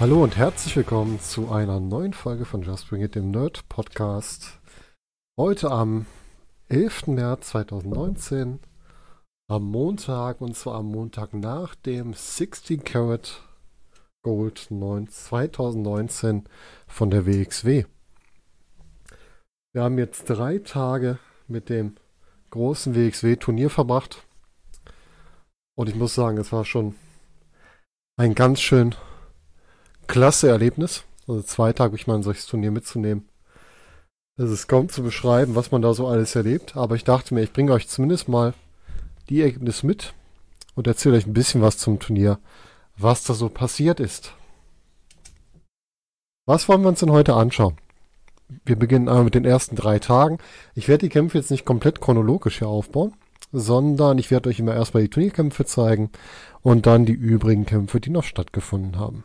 Hallo und herzlich willkommen zu einer neuen Folge von Just Bring It, dem Nerd Podcast. Heute am 11. März 2019, am Montag und zwar am Montag nach dem 16 Karat Gold 2019 von der WXW. Wir haben jetzt drei Tage mit dem großen WXW-Turnier verbracht und ich muss sagen, es war schon ein ganz schön klasse Erlebnis. Also zwei Tage ich mal ein solches Turnier mitzunehmen. Es ist kaum zu beschreiben, was man da so alles erlebt. Aber ich dachte mir, ich bringe euch zumindest mal die Ergebnisse mit und erzähle euch ein bisschen was zum Turnier, was da so passiert ist. Was wollen wir uns denn heute anschauen? Wir beginnen einmal mit den ersten drei Tagen. Ich werde die Kämpfe jetzt nicht komplett chronologisch hier aufbauen, sondern ich werde euch immer erstmal die Turnierkämpfe zeigen und dann die übrigen Kämpfe, die noch stattgefunden haben.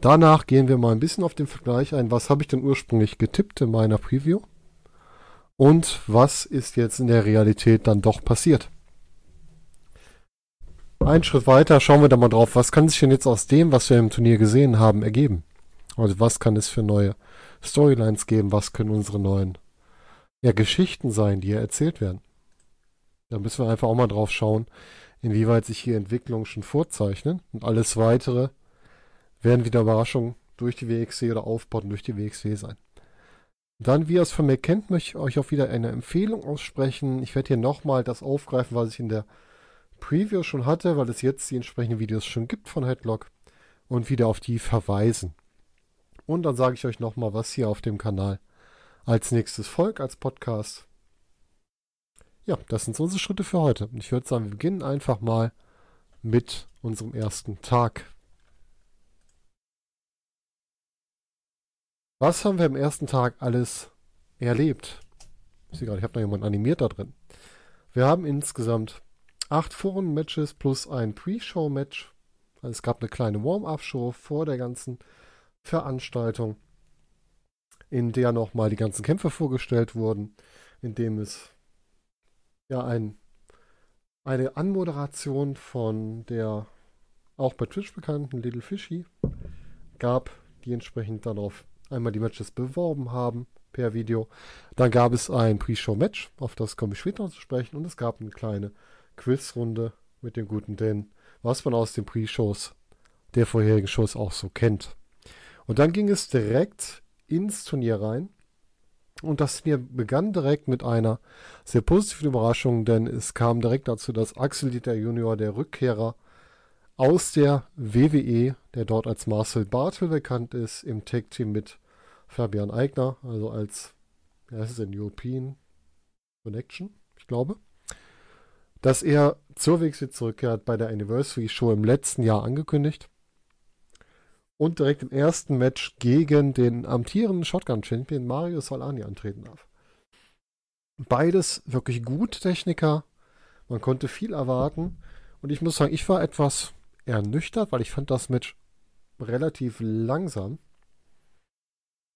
Danach gehen wir mal ein bisschen auf den Vergleich ein. Was habe ich denn ursprünglich getippt in meiner Preview? Und was ist jetzt in der Realität dann doch passiert? Einen Schritt weiter schauen wir da mal drauf, was kann sich denn jetzt aus dem, was wir im Turnier gesehen haben, ergeben? Also was kann es für neue Storylines geben? Was können unsere neuen ja, Geschichten sein, die hier erzählt werden? Da müssen wir einfach auch mal drauf schauen, inwieweit sich hier Entwicklungen schon vorzeichnen und alles weitere werden wieder Überraschungen durch die WXW oder Aufbauten durch die WXW sein. Dann, wie ihr es von mir kennt, möchte ich euch auch wieder eine Empfehlung aussprechen. Ich werde hier nochmal das aufgreifen, was ich in der Preview schon hatte, weil es jetzt die entsprechenden Videos schon gibt von Headlock und wieder auf die verweisen. Und dann sage ich euch nochmal, was hier auf dem Kanal als nächstes folgt, als Podcast. Ja, das sind so unsere Schritte für heute. Ich würde sagen, wir beginnen einfach mal mit unserem ersten Tag. Was haben wir am ersten Tag alles erlebt? Sehe gerade, ich habe noch jemanden animiert da drin. Wir haben insgesamt acht Foren-Matches plus ein Pre-Show-Match. Also es gab eine kleine Warm-Up-Show vor der ganzen Veranstaltung, in der nochmal die ganzen Kämpfe vorgestellt wurden, in dem es ja ein, eine Anmoderation von der auch bei Twitch bekannten Little Fishy gab, die entsprechend darauf einmal die Matches beworben haben per Video. Dann gab es ein Pre-Show-Match, auf das komme ich später noch zu sprechen. Und es gab eine kleine Quizrunde mit dem guten Dan, was man aus den Pre-Shows der vorherigen Shows auch so kennt. Und dann ging es direkt ins Turnier rein. Und das Turnier begann direkt mit einer sehr positiven Überraschung, denn es kam direkt dazu, dass Axel Dieter Junior, der Rückkehrer, aus der WWE, der dort als Marcel Bartel bekannt ist, im Tag-Team mit Fabian Eigner, also als, ja, ist European Connection, ich glaube, dass er zur WXW zurückkehrt bei der Anniversary Show im letzten Jahr angekündigt und direkt im ersten Match gegen den amtierenden Shotgun-Champion Mario Solani antreten darf. Beides wirklich gut Techniker, man konnte viel erwarten und ich muss sagen, ich war etwas ernüchtert, weil ich fand das Match relativ langsam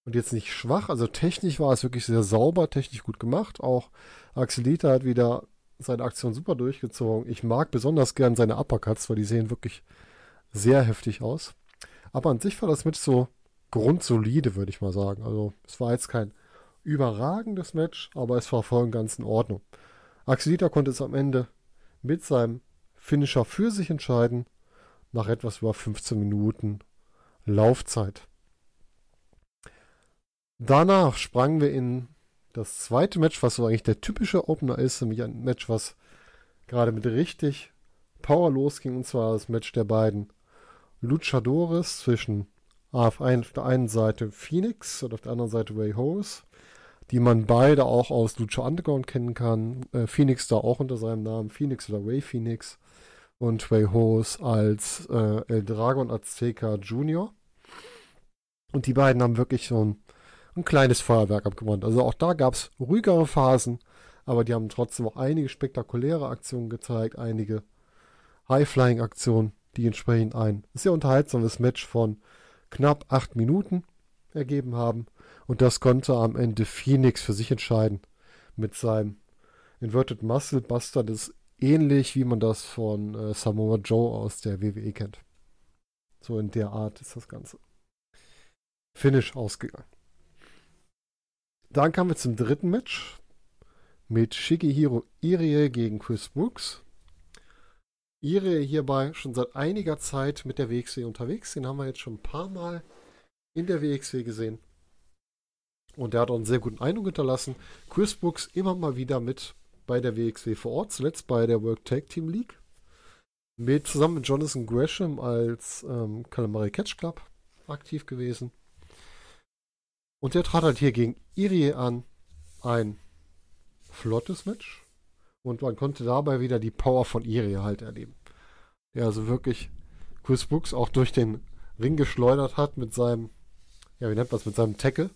und jetzt nicht schwach. Also technisch war es wirklich sehr sauber, technisch gut gemacht. Auch Axelita hat wieder seine Aktion super durchgezogen. Ich mag besonders gern seine Uppercuts, weil die sehen wirklich sehr heftig aus. Aber an sich war das Match so grundsolide, würde ich mal sagen. Also es war jetzt kein überragendes Match, aber es war voll und ganz in Ordnung. Axelita konnte es am Ende mit seinem Finisher für sich entscheiden nach etwas über 15 Minuten Laufzeit. Danach sprangen wir in das zweite Match, was so eigentlich der typische Opener ist, nämlich ein Match, was gerade mit richtig Power losging, und zwar das Match der beiden Luchadores zwischen auf, der einen Seite Phoenix und auf der anderen Seite Ray Hose, die man beide auch aus Lucha Underground kennen kann. Äh, Phoenix da auch unter seinem Namen Phoenix oder Ray Phoenix und Ray Hose als äh, El Dragon Azteca Junior. Und die beiden haben wirklich so ein, ein kleines Feuerwerk abgebrannt. Also auch da gab es ruhigere Phasen, aber die haben trotzdem auch einige spektakuläre Aktionen gezeigt, einige High-Flying-Aktionen. die entsprechend ein sehr unterhaltsames Match von knapp acht Minuten ergeben haben. Und das konnte am Ende Phoenix für sich entscheiden mit seinem Inverted Muscle Buster. Das ist ähnlich, wie man das von äh, Samoa Joe aus der WWE kennt. So in der Art ist das Ganze. Finish ausgegangen. Dann kamen wir zum dritten Match mit Shigehiro Irie gegen Chris Brooks. Irie hierbei schon seit einiger Zeit mit der WXW unterwegs. Den haben wir jetzt schon ein paar Mal in der WXW gesehen. Und der hat auch einen sehr guten Eindruck hinterlassen. Chris Brooks immer mal wieder mit bei der WXW vor Ort, zuletzt bei der World Tag Team League. Mit zusammen mit Jonathan Gresham als ähm, Calamari Catch Club aktiv gewesen. Und der trat halt hier gegen Irie an. Ein flottes Match. Und man konnte dabei wieder die Power von Irie halt erleben. Der also wirklich Chris Brooks auch durch den Ring geschleudert hat mit seinem, ja, wie nennt man es, mit seinem Tackle.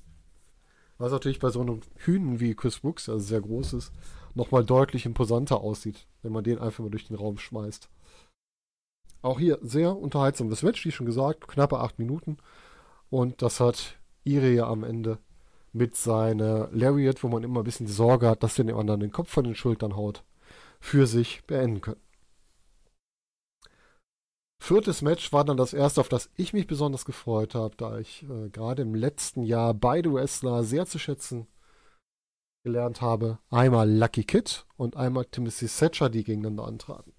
Was natürlich bei so einem Hühnen wie Chris Brooks, also sehr groß ist, nochmal deutlich imposanter aussieht, wenn man den einfach mal durch den Raum schmeißt. Auch hier sehr unterhaltsames Match, wie schon gesagt, knappe acht Minuten. Und das hat Irie am Ende mit seiner Lariat, wo man immer ein bisschen die Sorge hat, dass der dem anderen den Kopf von den Schultern haut, für sich beenden können. Viertes Match war dann das erste, auf das ich mich besonders gefreut habe, da ich äh, gerade im letzten Jahr beide Wrestler sehr zu schätzen gelernt habe. Einmal Lucky Kid und einmal Timothy Thatcher, die gegeneinander antraten.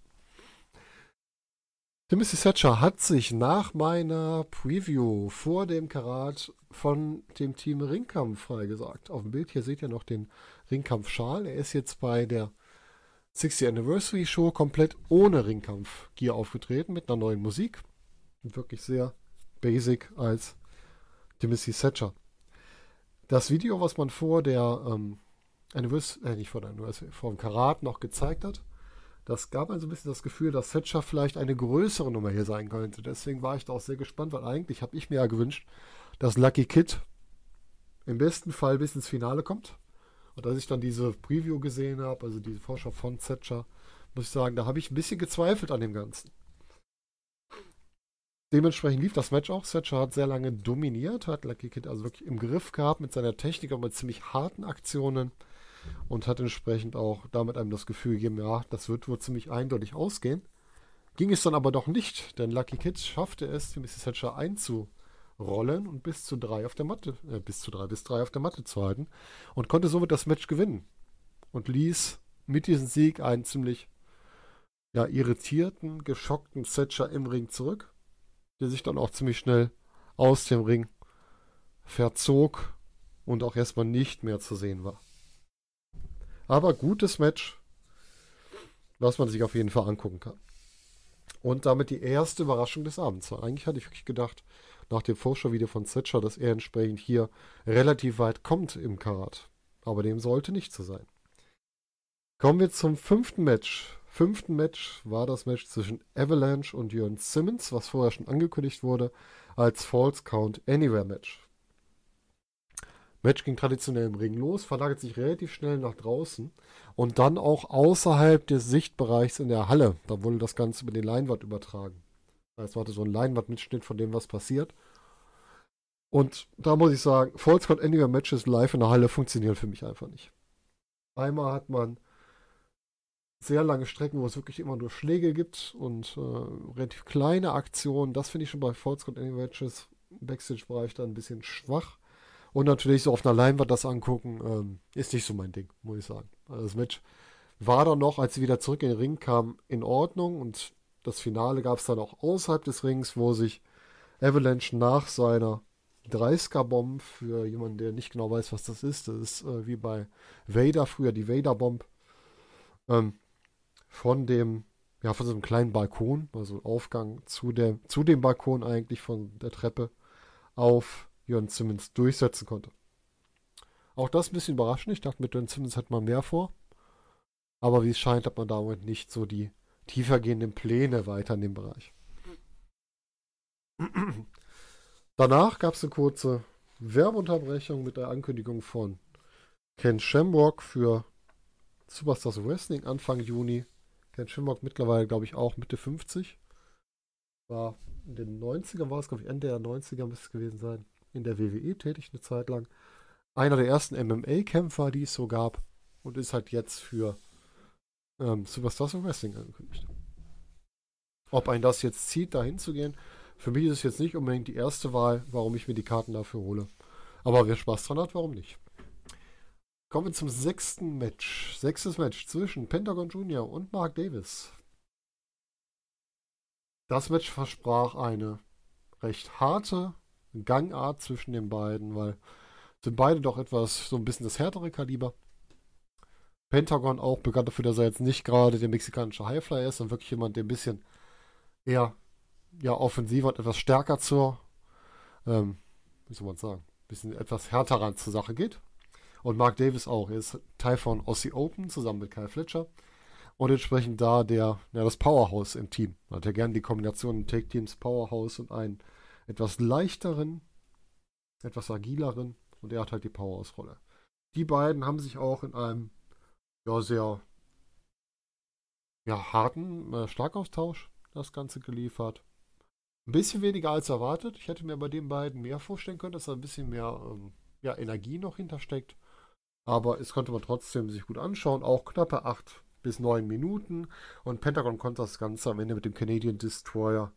Timothy Thatcher hat sich nach meiner Preview vor dem Karat von dem Team Ringkampf freigesagt. Auf dem Bild hier seht ihr noch den Ringkampf-Schal. Er ist jetzt bei der 60 Anniversary Show komplett ohne Ringkampf-Gear aufgetreten mit einer neuen Musik. wirklich sehr basic als Timothy Thatcher. Das Video, was man vor der ähm, Anniversary, äh, nicht vor der Anniversary, vor dem Karat noch gezeigt hat, das gab also ein bisschen das Gefühl, dass Thatcher vielleicht eine größere Nummer hier sein könnte. Deswegen war ich da auch sehr gespannt, weil eigentlich habe ich mir ja gewünscht, dass Lucky Kid im besten Fall bis ins Finale kommt. Und als ich dann diese Preview gesehen habe, also diese Vorschau von Thatcher, muss ich sagen, da habe ich ein bisschen gezweifelt an dem Ganzen. Dementsprechend lief das Match auch. Thatcher hat sehr lange dominiert, hat Lucky Kid also wirklich im Griff gehabt mit seiner Technik und mit ziemlich harten Aktionen und hat entsprechend auch damit einem das Gefühl gegeben, ja, das wird wohl ziemlich eindeutig ausgehen. Ging es dann aber doch nicht, denn Lucky Kid schaffte es, Mrs. Thatcher einzurollen und bis zu drei auf der Matte, äh, bis zu drei bis drei auf der Matte zu halten und konnte somit das Match gewinnen und ließ mit diesem Sieg einen ziemlich ja, irritierten, geschockten Thatcher im Ring zurück, der sich dann auch ziemlich schnell aus dem Ring verzog und auch erstmal nicht mehr zu sehen war. Aber gutes Match, was man sich auf jeden Fall angucken kann. Und damit die erste Überraschung des Abends. Eigentlich hatte ich wirklich gedacht, nach dem Vorschau-Video von Thatcher, dass er entsprechend hier relativ weit kommt im Karat. Aber dem sollte nicht so sein. Kommen wir zum fünften Match. Fünften Match war das Match zwischen Avalanche und Jörn Simmons, was vorher schon angekündigt wurde als False Count Anywhere Match. Match ging traditionell im Ring los, verlagert sich relativ schnell nach draußen und dann auch außerhalb des Sichtbereichs in der Halle. Da wurde das Ganze über die Leinwand übertragen. Es war so ein Leinwandmitschnitt von dem, was passiert. Und da muss ich sagen, False Count Anywhere Matches live in der Halle funktionieren für mich einfach nicht. Einmal hat man sehr lange Strecken, wo es wirklich immer nur Schläge gibt und äh, relativ kleine Aktionen. Das finde ich schon bei False Count Anywhere Matches im Backstage-Bereich dann ein bisschen schwach. Und natürlich so auf einer Leinwand das angucken, ähm, ist nicht so mein Ding, muss ich sagen. Also das Match war dann noch, als sie wieder zurück in den Ring kam, in Ordnung. Und das Finale gab es dann auch außerhalb des Rings, wo sich Avalanche nach seiner 30er-Bomb, für jemanden, der nicht genau weiß, was das ist, das ist äh, wie bei Vader, früher die Vader-Bomb, ähm, von dem, ja, von so einem kleinen Balkon, also Aufgang zu, der, zu dem Balkon eigentlich von der Treppe auf Jörn Simmons durchsetzen konnte. Auch das ein bisschen überraschend. Ich dachte, mit Jörn Simmons hat man mehr vor. Aber wie es scheint, hat man damit nicht so die tiefergehenden Pläne weiter in dem Bereich. Danach gab es eine kurze Werbeunterbrechung mit der Ankündigung von Ken Shamrock für Superstars Wrestling Anfang Juni. Ken Shamrock mittlerweile, glaube ich, auch Mitte 50. war in den 90ern, war es, glaube ich, Ende der 90er müsste es gewesen sein, in der WWE tätig eine Zeit lang. Einer der ersten MMA-Kämpfer, die es so gab und ist halt jetzt für ähm, Superstars of Wrestling angekündigt. Ob ein das jetzt zieht, da hinzugehen, für mich ist es jetzt nicht unbedingt die erste Wahl, warum ich mir die Karten dafür hole. Aber wer Spaß dran hat, warum nicht? Kommen wir zum sechsten Match. Sechstes Match zwischen Pentagon Jr. und Mark Davis. Das Match versprach eine recht harte Gangart zwischen den beiden, weil sind beide doch etwas so ein bisschen das härtere Kaliber. Pentagon auch bekannt dafür, dass er jetzt nicht gerade der mexikanische Highflyer ist, sondern wirklich jemand, der ein bisschen eher ja, offensiver und etwas stärker zur, ähm, wie soll man sagen, ein bisschen etwas härter ran zur Sache geht. Und Mark Davis auch. Er ist Teil von Aussie Open zusammen mit Kyle Fletcher. Und entsprechend da der, ja, das Powerhouse im Team. Man hat ja gerne die Kombination Take Teams Powerhouse und einen etwas leichteren, etwas agileren. Und er hat halt die Powerhouse-Rolle. Die beiden haben sich auch in einem ja, sehr ja, harten äh, Schlagaustausch das Ganze geliefert. Ein bisschen weniger als erwartet. Ich hätte mir bei den beiden mehr vorstellen können, dass da ein bisschen mehr ähm, ja, Energie noch hintersteckt. Aber es konnte man trotzdem sich gut anschauen. Auch knappe 8 bis 9 Minuten. Und Pentagon konnte das Ganze am Ende mit dem Canadian Destroyer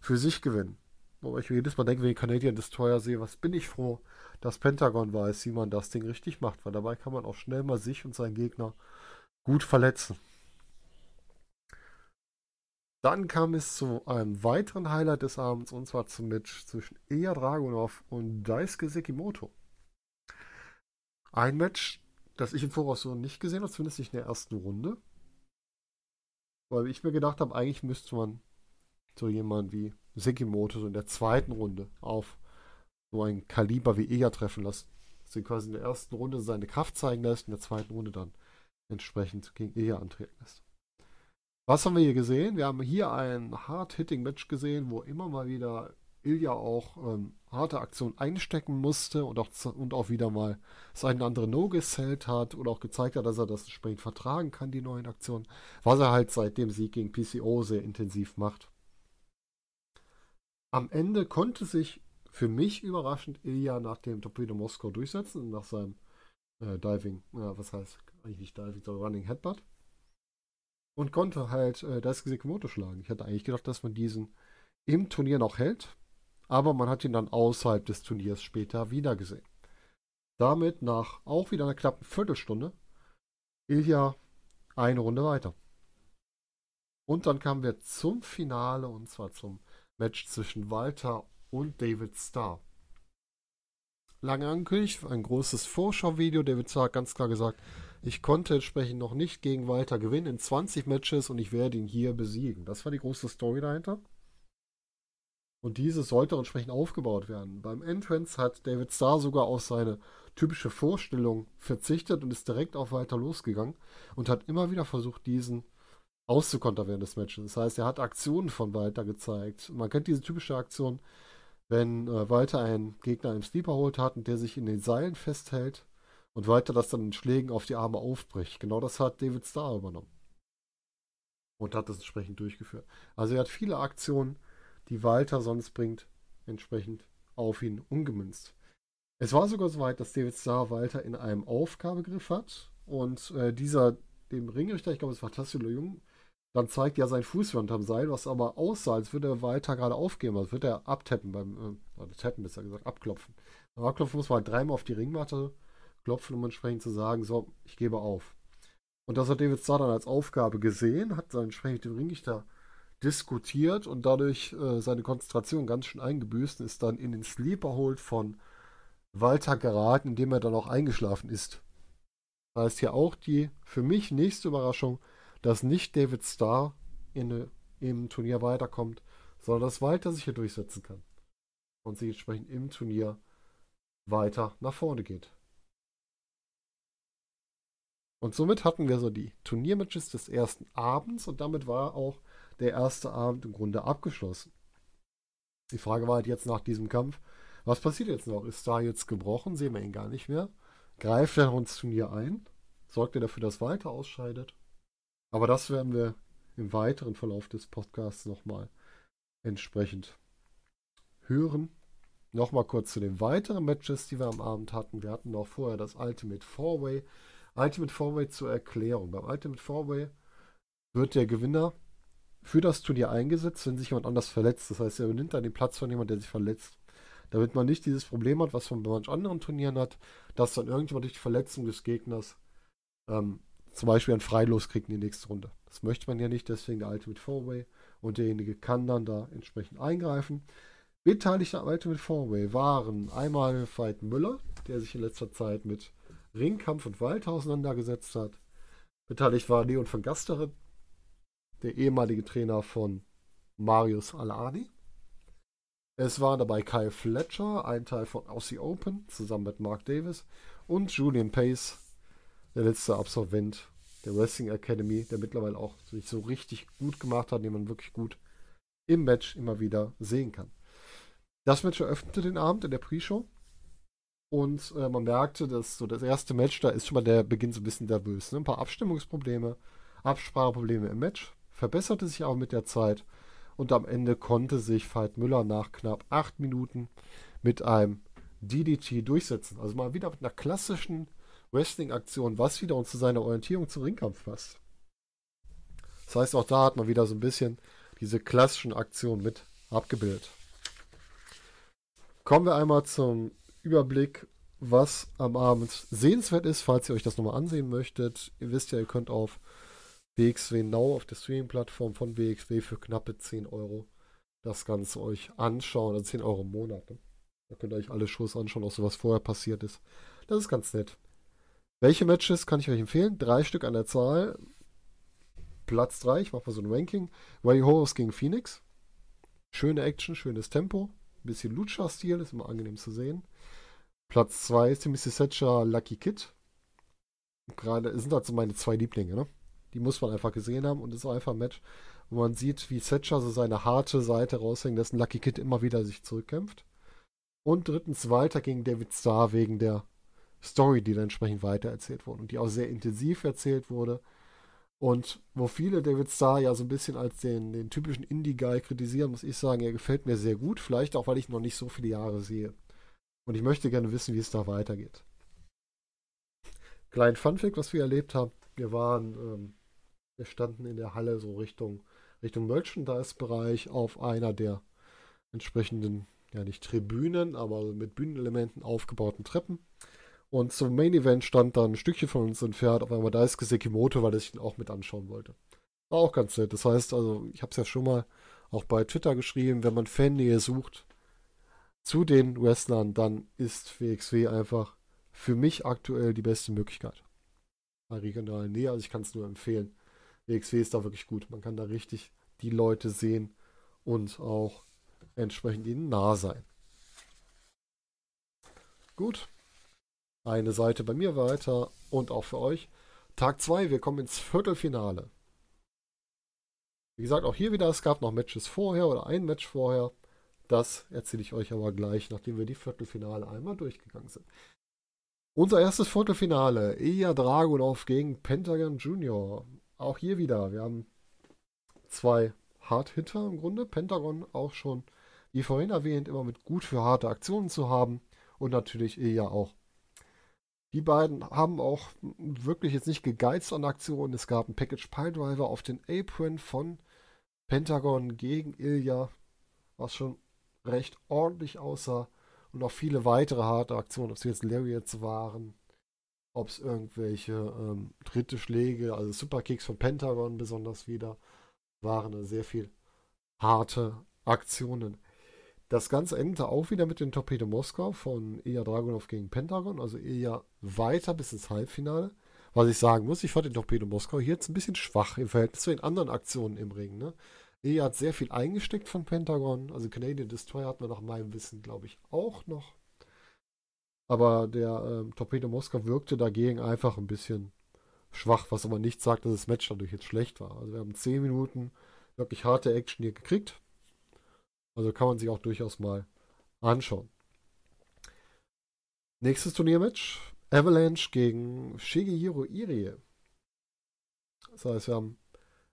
für sich gewinnen. Wo ich jedes Mal denke, wenn ich Canadian Destroyer sehe, was bin ich froh, dass Pentagon weiß, wie man das Ding richtig macht. Weil dabei kann man auch schnell mal sich und seinen Gegner gut verletzen. Dann kam es zu einem weiteren Highlight des Abends und zwar zum Match zwischen Ilya Dragunov und Daisuke Sekimoto. Ein Match, das ich im Voraus so nicht gesehen habe, zumindest nicht in der ersten Runde. Weil ich mir gedacht habe, eigentlich müsste man so jemanden wie Sekimoto so in der zweiten Runde auf so ein Kaliber wie Ilya treffen lassen. Dass er quasi in der ersten Runde seine Kraft zeigen lässt, in der zweiten Runde dann entsprechend gegen Ilya antreten lässt. Was haben wir hier gesehen? Wir haben hier ein Hard-Hitting-Match gesehen, wo immer mal wieder Ilya auch ähm, harte Aktionen einstecken musste und auch, und auch wieder mal sein andere No gesellt hat oder auch gezeigt hat, dass er das entsprechend vertragen kann, die neuen Aktionen. Was er halt seit dem Sieg gegen PCO sehr intensiv macht. Am Ende konnte sich für mich überraschend Ilya nach dem Torpedo Moskau durchsetzen, nach seinem äh, Diving, ja, was heißt eigentlich nicht Diving, sondern Running Headbutt und konnte halt äh, das Sekimoto schlagen. Ich hatte eigentlich gedacht, dass man diesen im Turnier noch hält, aber man hat ihn dann außerhalb des Turniers später wieder gesehen. Damit nach auch wieder einer knappen Viertelstunde Ilja eine Runde weiter. Und dann kamen wir zum Finale und zwar zum Match zwischen Walter und David Starr. Lange angekündigt, ein großes Vorschauvideo. David Starr hat ganz klar gesagt, ich konnte entsprechend noch nicht gegen Walter gewinnen in 20 Matches und ich werde ihn hier besiegen. Das war die große Story dahinter. Und diese sollte entsprechend aufgebaut werden. Beim Entrance hat David Starr sogar auf seine typische Vorstellung verzichtet und ist direkt auf Walter losgegangen und hat immer wieder versucht, diesen auszukontern während des Matches. Das heißt, er hat Aktionen von Walter gezeigt. Man kennt diese typische Aktion, wenn äh, Walter einen Gegner im Sleeper holt hat und der sich in den Seilen festhält und weiter das dann in Schlägen auf die Arme aufbricht. Genau das hat David Starr übernommen. Und hat das entsprechend durchgeführt. Also er hat viele Aktionen, die Walter sonst bringt, entsprechend auf ihn umgemünzt. Es war sogar so weit, dass David Starr Walter in einem Aufgabegriff hat und äh, dieser, dem Ringrichter, ich glaube es war Tassilo Jung, dann zeigt ja sein Fuß unterm Seil, was aber aussah, als würde Walter gerade aufgeben, als würde er abtappen beim, äh, tappen besser gesagt, abklopfen. Beim Abklopfen muss man halt dreimal auf die Ringmatte klopfen, um entsprechend zu sagen, so, ich gebe auf. Und das hat David Starr dann als Aufgabe gesehen, hat dann entsprechend den Ringrichter diskutiert und dadurch äh, seine Konzentration ganz schön eingebüßt und ist dann in den Sleeper Hold von Walter geraten, indem er dann auch eingeschlafen ist. Das heißt hier auch die für mich nächste Überraschung, dass nicht David Starr in, im Turnier weiterkommt, sondern dass Walter sich hier durchsetzen kann und sich entsprechend im Turnier weiter nach vorne geht. Und somit hatten wir so die Turniermatches des ersten Abends und damit war auch der erste Abend im Grunde abgeschlossen. Die Frage war halt jetzt nach diesem Kampf, was passiert jetzt noch? Ist da jetzt gebrochen? Sehen wir ihn gar nicht mehr. Greift er ins Turnier ein? Sorgt er dafür, dass Walter ausscheidet? Aber das werden wir im weiteren Verlauf des Podcasts nochmal entsprechend hören. Nochmal kurz zu den weiteren Matches, die wir am Abend hatten. Wir hatten noch vorher das Ultimate Four-Way. Ultimate Four-Way zur Erklärung. Beim Ultimate Four-Way wird der Gewinner für das Turnier eingesetzt, wenn sich jemand anders verletzt. Das heißt, er übernimmt dann den Platz von jemandem, der sich verletzt. Damit man nicht dieses Problem hat, was man bei manchen anderen Turnieren hat, dass dann irgendjemand durch die Verletzung des Gegners ähm, zum Beispiel ein Freilos kriegt in die nächste Runde. Das möchte man ja nicht, deswegen der Ultimate Four-Way und derjenige kann dann da entsprechend eingreifen. Beteiligte am Ultimate Four-Way waren einmal Veit Müller, der sich in letzter Zeit mit Ringkampf und Wald auseinandergesetzt hat. Beteiligt war Leon von Gasteren, der ehemalige Trainer von Marius Alani. Es war dabei Kyle Fletcher, ein Teil von Aussie Open, zusammen mit Mark Davis und Julian Pace, der letzte Absolvent der Wrestling Academy, der mittlerweile auch sich so richtig gut gemacht hat, den man wirklich gut im Match immer wieder sehen kann. Das Match eröffnete den Abend in der Pre-Show und äh, man merkte, dass so das erste Match, da ist schon mal der Beginn so ein bisschen nervös. Ne? Ein paar Abstimmungsprobleme, Abspracheprobleme im Match, verbesserte sich auch mit der Zeit und am Ende konnte sich Veit Müller nach knapp acht Minuten mit einem DDT durchsetzen. Also mal wieder mit einer klassischen Wrestling-Aktion, was wieder uns zu seiner Orientierung zum Ringkampf passt. Das heißt, auch da hat man wieder so ein bisschen diese klassischen Aktionen mit abgebildet. Kommen wir einmal zum Überblick, was am Abend sehenswert ist, falls ihr euch das nochmal ansehen möchtet. Ihr wisst ja, ihr könnt auf WXW Now auf der Streaming-Plattform von WXW für knappe 10 Euro das Ganze euch anschauen. Also 10 Euro im Monat. Ne? Da könnt ihr euch alle Shows anschauen, auch so was vorher passiert ist. Das ist ganz nett. Welche Matches kann ich euch empfehlen? Drei Stück an der Zahl. Platz 3, ich mache mal so ein Ranking. Ray Horus gegen Phoenix. Schöne Action, schönes Tempo. Ein bisschen Lucha-Stil, ist immer angenehm zu sehen. Platz 2 ist Timothy Thatcher Lucky Kid. Gerade sind halt so meine zwei Lieblinge, ne? Die muss man einfach gesehen haben und ist auch einfach ein Match, wo man sieht, wie Thatcher so seine harte Seite raushängt, dass ein Lucky Kid immer wieder sich zurückkämpft. Und drittens Walter gegen David Starr wegen der Story, die dann entsprechend weitererzählt wurde und die auch sehr intensiv erzählt wurde. Und wo viele David Starr ja so ein bisschen als den, den typischen Indie-Guy kritisieren, muss ich sagen, er gefällt mir sehr gut. Vielleicht auch, weil ich noch nicht so viele Jahre sehe. Und ich möchte gerne wissen, wie es da weitergeht. Kleinen Funfact, was wir erlebt haben. Wir waren, ähm, wir standen in der Halle so Richtung, Richtung Merchandise-Bereich auf einer der entsprechenden, ja nicht Tribünen, aber mit Bühnenelementen aufgebauten Treppen. Und zum Main Event stand dann ein Stückchen von uns entfernt auf einmal Daisuke Sekimoto, weil ich ihn auch mit anschauen wollte. War auch ganz nett. Das heißt, also, ich habe es ja schon mal auch bei Twitter geschrieben, wenn man Fannähe sucht zu den Wrestlern, dann ist WXW einfach für mich aktuell die beste Möglichkeit. Bei regionalen Nähe, also ich kann es nur empfehlen. WXW ist da wirklich gut. Man kann da richtig die Leute sehen und auch entsprechend ihnen nah sein. Gut, eine Seite bei mir weiter und auch für euch. Tag 2, wir kommen ins Viertelfinale. Wie gesagt, auch hier wieder, es gab noch Matches vorher oder ein Match vorher. Das erzähle ich euch aber gleich, nachdem wir die Viertelfinale einmal durchgegangen sind. Unser erstes Viertelfinale, Ilya Dragunov gegen Pentagon Junior. Auch hier wieder, wir haben zwei Hard-Hitter im Grunde. Pentagon auch schon, wie vorhin erwähnt, immer mit gut für harte Aktionen zu haben. Und natürlich Ilya auch die beiden haben auch wirklich jetzt nicht gegeizt an Aktionen. Es gab einen Package Piledriver auf den Apron von Pentagon gegen Ilya, was schon recht ordentlich aussah. Und auch viele weitere harte Aktionen, ob es jetzt Lariats waren, ob es irgendwelche ähm, dritte Schläge, also Superkicks von Pentagon besonders wieder, waren sehr viel harte Aktionen. Das Ganze endete auch wieder mit dem Torpedo Moskau von Ilya Dragunov gegen Pentagon, also Ilya weiter bis ins Halbfinale. Was ich sagen muss, ich fand den Torpedo Moskau hier jetzt ein bisschen schwach im Verhältnis zu den anderen Aktionen im Ring. Ne? Ilya hat sehr viel eingesteckt von Pentagon, also Canadian Destroyer hat man nach meinem Wissen, glaube ich, auch noch. Aber der ähm, Torpedo Moskau wirkte dagegen einfach ein bisschen schwach, was aber nicht sagt, dass das Match dadurch jetzt schlecht war. Also wir haben 10 Minuten wirklich harte Action hier gekriegt. Also kann man sich auch durchaus mal anschauen. Nächstes Turniermatch. Avalanche gegen Shigehiro Irie. Das heißt, wir haben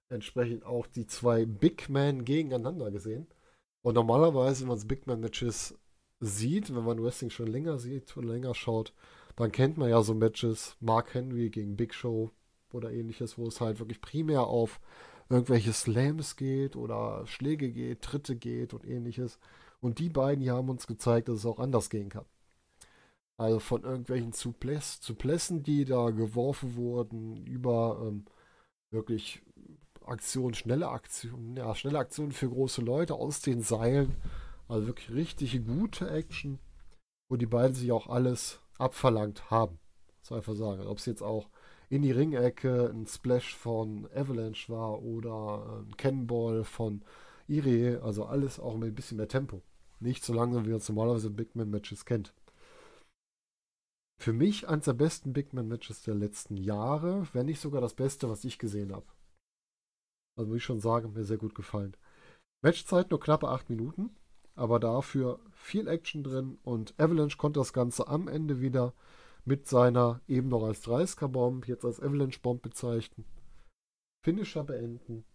entsprechend auch die zwei Big Men gegeneinander gesehen. Und normalerweise, wenn man Big Man Matches sieht, wenn man Wrestling schon länger sieht und länger schaut, dann kennt man ja so Matches, Mark Henry gegen Big Show oder ähnliches, wo es halt wirklich primär auf irgendwelche Slams geht oder Schläge geht, Tritte geht und ähnliches. Und die beiden hier haben uns gezeigt, dass es auch anders gehen kann. Also von irgendwelchen Suplessen, die da geworfen wurden, über ähm, wirklich Aktionen, schnelle Aktionen, ja, schnelle Aktionen für große Leute aus den Seilen. Also wirklich richtig gute Action, wo die beiden sich auch alles abverlangt haben. So einfach sagen. Ob es jetzt auch in die Ringecke ein Splash von Avalanche war oder ein Cannonball von Irie, also alles auch mit ein bisschen mehr Tempo. Nicht so langsam, wie man es normalerweise in Big Man Matches kennt. Für mich eines der besten Big Man Matches der letzten Jahre, wenn nicht sogar das Beste, was ich gesehen habe. Also muss ich schon sagen, mir sehr gut gefallen. Matchzeit nur knappe 8 Minuten, aber dafür viel Action drin und Avalanche konnte das Ganze am Ende wieder mit seiner eben noch als 30er Bomb, jetzt als Avalanche Bomb bezeichnen, Finisher beenden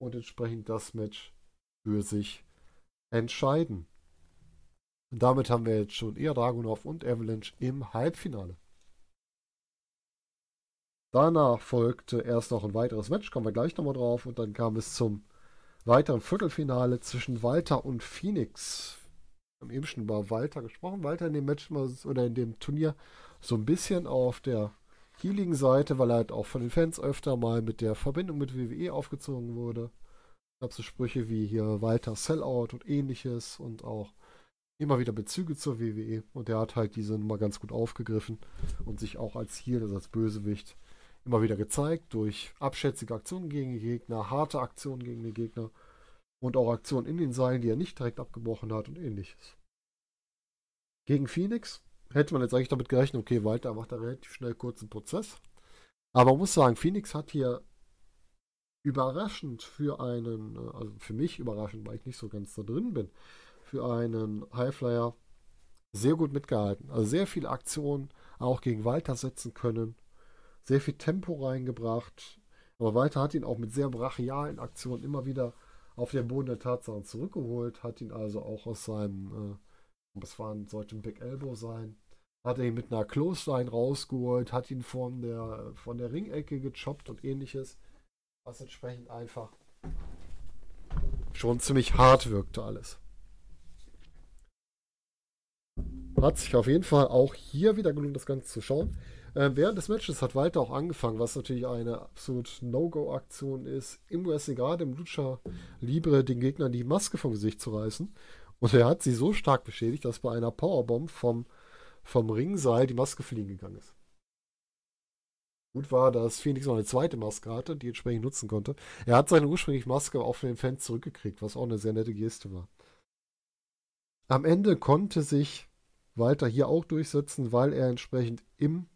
und entsprechend das Match für sich entscheiden. Und damit haben wir jetzt schon eher Dragunov und Avalanche im Halbfinale. Danach folgte erst noch ein weiteres Match, kommen wir gleich nochmal drauf. Und dann kam es zum weiteren Viertelfinale zwischen Walter und Phoenix. Haben eben schon über Walter gesprochen. Walter in dem Match oder in dem Turnier so ein bisschen auf der healigen Seite, weil er halt auch von den Fans öfter mal mit der Verbindung mit WWE aufgezogen wurde. Habe so Sprüche wie hier Walter Sellout und ähnliches und auch immer wieder Bezüge zur WWE. Und er hat halt diese Nummer ganz gut aufgegriffen und sich auch als Heel, also als Bösewicht, immer wieder gezeigt durch abschätzige Aktionen gegen die Gegner, harte Aktionen gegen die Gegner und auch Aktionen in den Seilen, die er nicht direkt abgebrochen hat und ähnliches. Gegen Phoenix hätte man jetzt eigentlich damit gerechnet, okay, Walter macht da relativ schnell kurzen Prozess. Aber man muss sagen, Phoenix hat hier überraschend für einen, äh, also für mich überraschend, weil ich nicht so ganz da drin bin, für einen Highflyer sehr gut mitgehalten. Also sehr viele Aktionen auch gegen Walter setzen können sehr viel Tempo reingebracht. Aber Walter hat ihn auch mit sehr brachialen Aktionen immer wieder auf den Boden der Tatsachen zurückgeholt, hat ihn also auch aus seinem, äh, was war, sollte ein Big Elbow sein, hat er ihn mit einer Clothesline rausgeholt, hat ihn von der, von der Ringecke gechoppt und ähnliches, was entsprechend einfach schon ziemlich hart wirkte alles. Hat sich auf jeden Fall auch hier wieder gelungen, das Ganze zu schauen. Äh, während des Matches hat Walter auch angefangen, was natürlich eine absolut No-Go-Aktion ist, im Wrestling, gerade im Lucha Libre, den Gegnern die Maske vom Gesicht zu reißen. Und er hat sie so stark beschädigt, dass bei einer Powerbomb vom, vom Ringseil die Maske fliegen gegangen ist. Gut war, dass Phoenix noch eine zweite Maske hatte, die entsprechend nutzen konnte. Er hat seine ursprüngliche Maske auch von den Fans zurückgekriegt, was auch eine sehr nette Geste war. Am Ende konnte sich Walter hier auch durchsetzen, weil er entsprechend im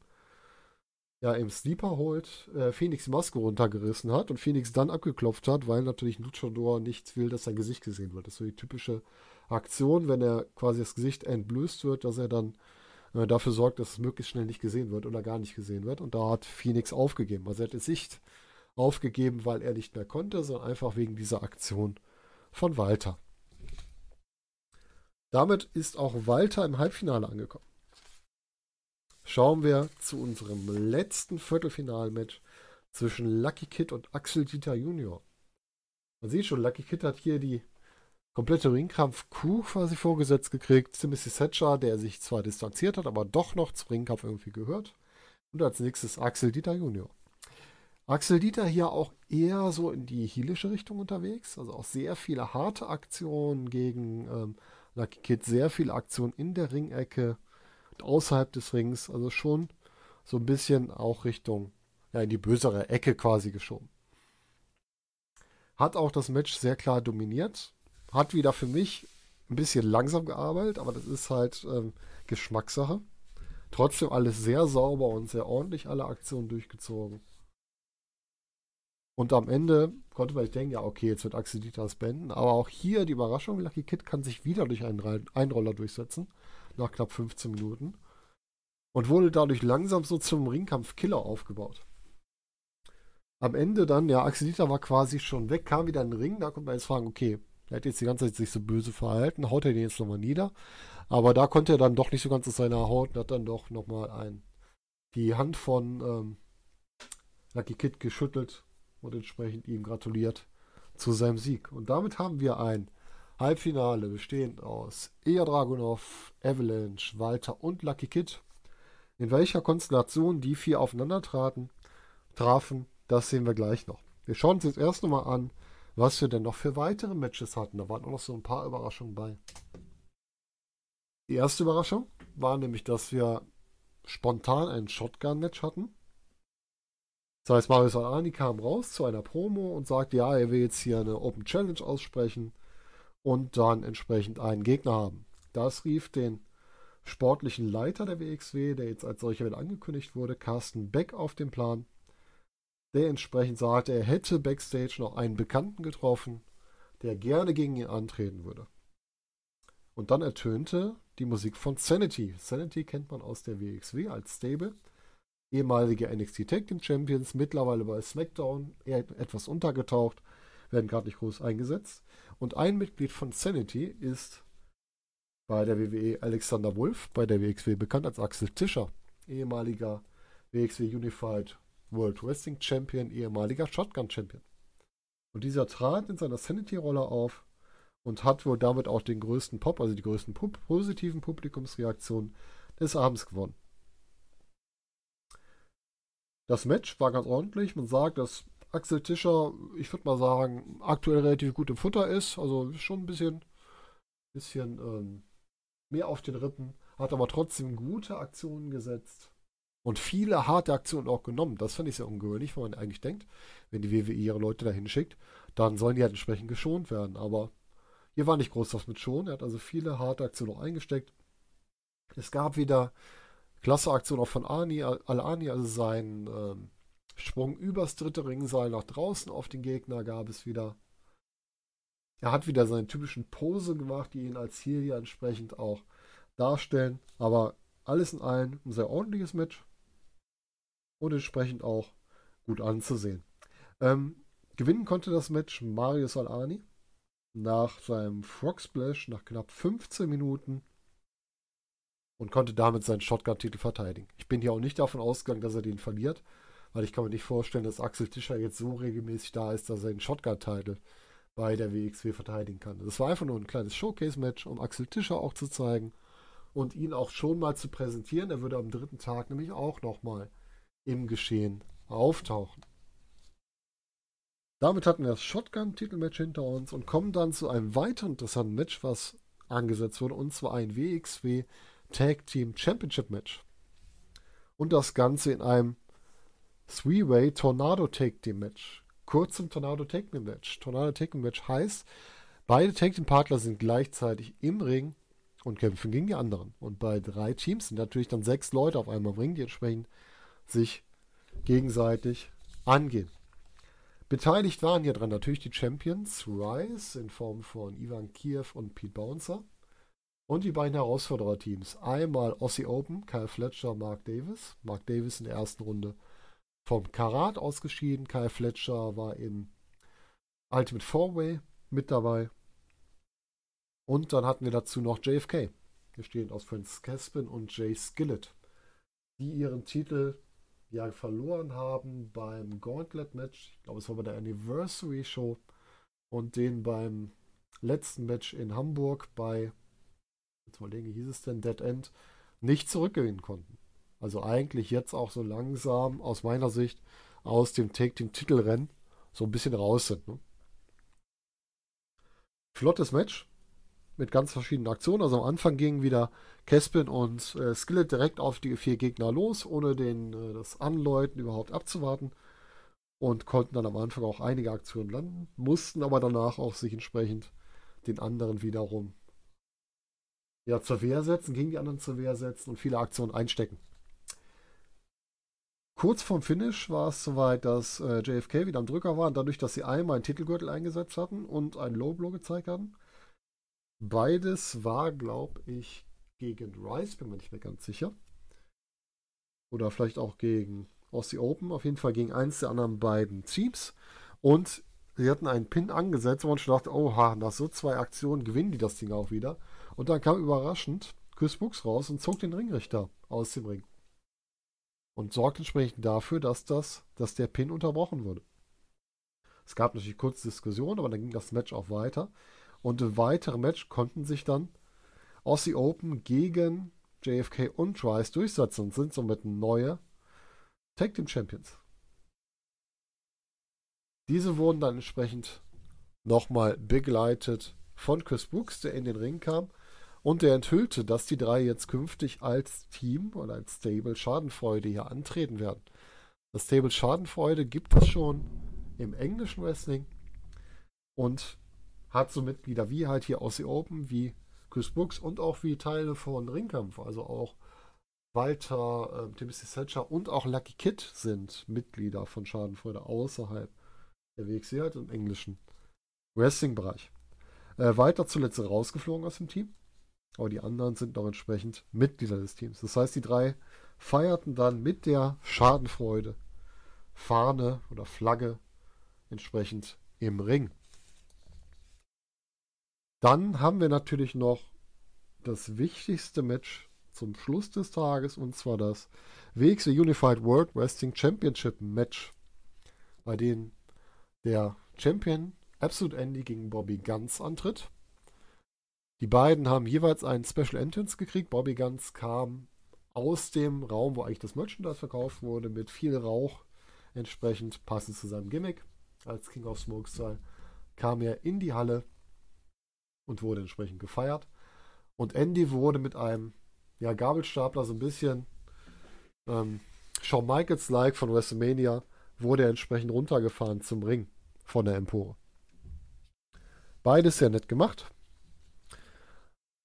ja, im Sleeper holt, äh, Phoenix Maske runtergerissen hat und Phoenix dann abgeklopft hat, weil natürlich Luchador nicht will, dass sein Gesicht gesehen wird. Das ist so die typische Aktion, wenn er quasi das Gesicht entblößt wird, dass er dann äh, dafür sorgt, dass es möglichst schnell nicht gesehen wird oder gar nicht gesehen wird. Und da hat Phoenix aufgegeben. Also er hat die Sicht aufgegeben, weil er nicht mehr konnte, sondern einfach wegen dieser Aktion von Walter. Damit ist auch Walter im Halbfinale angekommen schauen wir zu unserem letzten Viertelfinalmatch zwischen Lucky Kid und Axel Dieter Junior. Man sieht schon, Lucky Kid hat hier die komplette Ringkampf-Kuh quasi vorgesetzt gekriegt. Timothy Thatcher, der sich zwar distanziert hat, aber doch noch zum Ringkampf irgendwie gehört. Und als nächstes Axel Dieter Junior. Axel Dieter hier auch eher so in die heelische Richtung unterwegs. Also auch sehr viele harte Aktionen gegen ähm, Lucky Kid, sehr viele Aktionen in der Ringecke außerhalb des Rings, also schon so ein bisschen auch Richtung, ja, in die bösere Ecke quasi geschoben. Hat auch das Match sehr klar dominiert. Hat wieder für mich ein bisschen langsam gearbeitet, aber das ist halt ähm, Geschmackssache. Trotzdem alles sehr sauber und sehr ordentlich, alle Aktionen durchgezogen. Und am Ende konnte man sich denken, ja, okay, jetzt wird Axel Dieter das beenden. Aber auch hier die Überraschung, Lucky Kid kann sich wieder durch einen Einroller durchsetzen nach knapp 15 Minuten und wurde dadurch langsam so zum Ringkampf-Killer aufgebaut. Am Ende dann, ja, Axelita war quasi schon weg, kam wieder in den Ring, da konnte man jetzt fragen, okay, Er hat jetzt die ganze Zeit sich so böse verhalten, haut er den jetzt nochmal nieder. Aber da konnte er dann doch nicht so ganz aus seiner Haut und hat dann doch nochmal ein, die Hand von ähm, Lucky Kid geschüttelt und entsprechend ihm gratuliert zu seinem Sieg. Und damit haben wir ein Halbfinale bestehend aus Ea Dragunov, Avalanche, Walter und Lucky Kid. In welcher Konstellation die vier aufeinander traten, trafen, das sehen wir gleich noch. Wir schauen uns jetzt erst nochmal an, was wir denn noch für weitere Matches hatten. Da waren auch noch so ein paar Überraschungen bei. Die erste Überraschung war nämlich, dass wir spontan ein Shotgun-Match hatten. Das heißt, Marius Alani kam raus zu einer Promo und sagte, ja, er will jetzt hier eine Open Challenge aussprechen und dann entsprechend einen Gegner haben. Das rief den sportlichen Leiter der WXW, der jetzt als solcher wieder angekündigt wurde, Carsten Beck auf den Plan der entsprechend sagte, er hätte backstage noch einen Bekannten getroffen, der gerne gegen ihn antreten würde. Und dann ertönte die Musik von Sanity. Sanity kennt man aus der WXW als Stable. Ehemalige NXT Tag Team Champions, mittlerweile bei SmackDown, eher etwas untergetaucht, werden gerade nicht groß eingesetzt. Und ein Mitglied von Sanity ist bei der WWE Alexander Wolf, bei der WXW bekannt als Axel Tischer, ehemaliger WXW Unified World Wrestling Champion, ehemaliger Shotgun Champion. Und dieser trat in seiner Sanity-Rolle auf und hat wohl damit auch den größten Pop, also die größten Pop positiven Publikumsreaktionen des Abends gewonnen. Das Match war ganz ordentlich. Man sagt, dass Axel Tischer, ich würde mal sagen, aktuell relativ gut im Futter ist. Also schon ein bisschen, bisschen ähm, mehr auf den Rippen. Hat aber trotzdem gute Aktionen gesetzt und viele harte Aktionen auch genommen. Das fand ich sehr ungewöhnlich, weil man eigentlich denkt, wenn die WWE ihre Leute dahin schickt, dann sollen die halt entsprechend geschont werden. Aber hier war nicht groß was mit schon. Er hat also viele harte Aktionen auch eingesteckt. Es gab wieder klasse Aktionen auch von Ani, Al-Ani, also sein ähm, Sprung übers dritte Ringseil nach draußen auf den Gegner gab es wieder. Er hat wieder seine typischen Pose gemacht, die ihn als Ziel hier entsprechend auch darstellen. Aber alles in allem ein sehr ordentliches Match und entsprechend auch gut anzusehen. Ähm, gewinnen konnte das Match Mario Salani nach seinem Frog Splash nach knapp 15 Minuten und konnte damit seinen Shotgun-Titel verteidigen. Ich bin hier auch nicht davon ausgegangen, dass er den verliert, weil ich kann mir nicht vorstellen, dass Axel Tischer jetzt so regelmäßig da ist, dass er den Shotgun-Titel bei der WXW verteidigen kann. Das war einfach nur ein kleines Showcase-Match, um Axel Tischer auch zu zeigen und ihn auch schon mal zu präsentieren. Er würde am dritten Tag nämlich auch nochmal im Geschehen auftauchen. Damit hatten wir das Shotgun-Titelmatch hinter uns und kommen dann zu einem weiteren interessanten Match, was angesetzt wurde, und zwar ein WXW Tag Team Championship Match. Und das Ganze in einem Three-Way Tornado Tag Team Match. Kurz zum Tornado Tag Team Match. Tornado Tag Team Match heißt, beide Tag Team Partner sind gleichzeitig im Ring und kämpfen gegen die anderen. Und bei drei Teams sind natürlich dann sechs Leute auf einmal im Ring, die entsprechend sich gegenseitig angehen. Beteiligt waren hier dran natürlich die Champions Rise in Form von Ivan Kiev und Pete Bouncer und die beiden Herausfordererteams. Einmal Aussie Open, Kyle Fletcher, Mark Davis. Mark Davis in der ersten Runde vom Karat ausgeschieden. Kyle Fletcher war im Ultimate Four-Way mit dabei. Und dann hatten wir dazu noch JFK, bestehend aus Francis Caspin und Jay Skillett, die ihren Titel ja verloren haben beim Gauntlet-Match. Ich glaube, es war bei der Anniversary-Show. Und den beim letzten Match in Hamburg bei, jetzt mal denke, hieß es denn, Dead End, nicht zurückgewinnen konnten. Also eigentlich jetzt auch so langsam aus meiner Sicht aus dem Take-Team-Titelrennen so ein bisschen raus sind. Ne? Flottes Match mit ganz verschiedenen Aktionen. Also am Anfang gingen wieder Caspin und äh, Skillet direkt auf die vier Gegner los, ohne den, äh, das Anläuten überhaupt abzuwarten. Und konnten dann am Anfang auch einige Aktionen landen, mussten aber danach auch sich entsprechend den anderen wiederum ja, zur Wehr setzen, gegen die anderen zur Wehr setzen und viele Aktionen einstecken. Kurz vorm Finish war es soweit, dass äh, JFK wieder am Drücker war, und dadurch, dass sie einmal einen Titelgürtel eingesetzt hatten und einen Low Blow gezeigt hatten, Beides war, glaube ich, gegen Rice, bin mir nicht mehr ganz sicher. Oder vielleicht auch gegen Aussie Open, auf jeden Fall gegen eins der anderen beiden Teams. Und sie hatten einen Pin angesetzt, wo man schon dachte, oha, nach so zwei Aktionen gewinnen die das Ding auch wieder. Und dann kam überraschend Chris Brooks raus und zog den Ringrichter aus dem Ring. Und sorgte entsprechend dafür, dass das, dass der Pin unterbrochen wurde. Es gab natürlich kurze Diskussionen, aber dann ging das Match auch weiter. Und im weiteren Match konnten sich dann Aussie Open gegen JFK und Trice durchsetzen und sind somit neue Tag Team Champions. Diese wurden dann entsprechend nochmal begleitet von Chris Brooks, der in den Ring kam und der enthüllte, dass die drei jetzt künftig als Team oder als Stable Schadenfreude hier antreten werden. Das Stable Schadenfreude gibt es schon im englischen Wrestling und hat so Mitglieder wie halt hier Aussie Open, wie Chris Brooks und auch wie Teile von Ringkampf, also auch Walter, äh, Timothy Thatcher und auch Lucky Kid sind Mitglieder von Schadenfreude außerhalb der WXW halt im englischen Wrestling-Bereich. Äh, Walter zuletzt rausgeflogen aus dem Team, aber die anderen sind noch entsprechend Mitglieder des Teams. Das heißt, die drei feierten dann mit der Schadenfreude Fahne oder Flagge entsprechend im Ring. Dann haben wir natürlich noch das wichtigste Match zum Schluss des Tages und zwar das WXW Unified World Wrestling Championship Match, bei dem der Champion Absolute Andy gegen Bobby Guns antritt. Die beiden haben jeweils einen Special Entrance gekriegt. Bobby Guns kam aus dem Raum, wo eigentlich das Merchandise verkauft wurde, mit viel Rauch, entsprechend passend zu seinem Gimmick als King of Smoke Style, kam er in die Halle und wurde entsprechend gefeiert. Und Andy wurde mit einem ja, Gabelstapler so ein bisschen ähm, Shawn Michaels-like von WrestleMania, wurde er entsprechend runtergefahren zum Ring von der Empore. Beides sehr nett gemacht.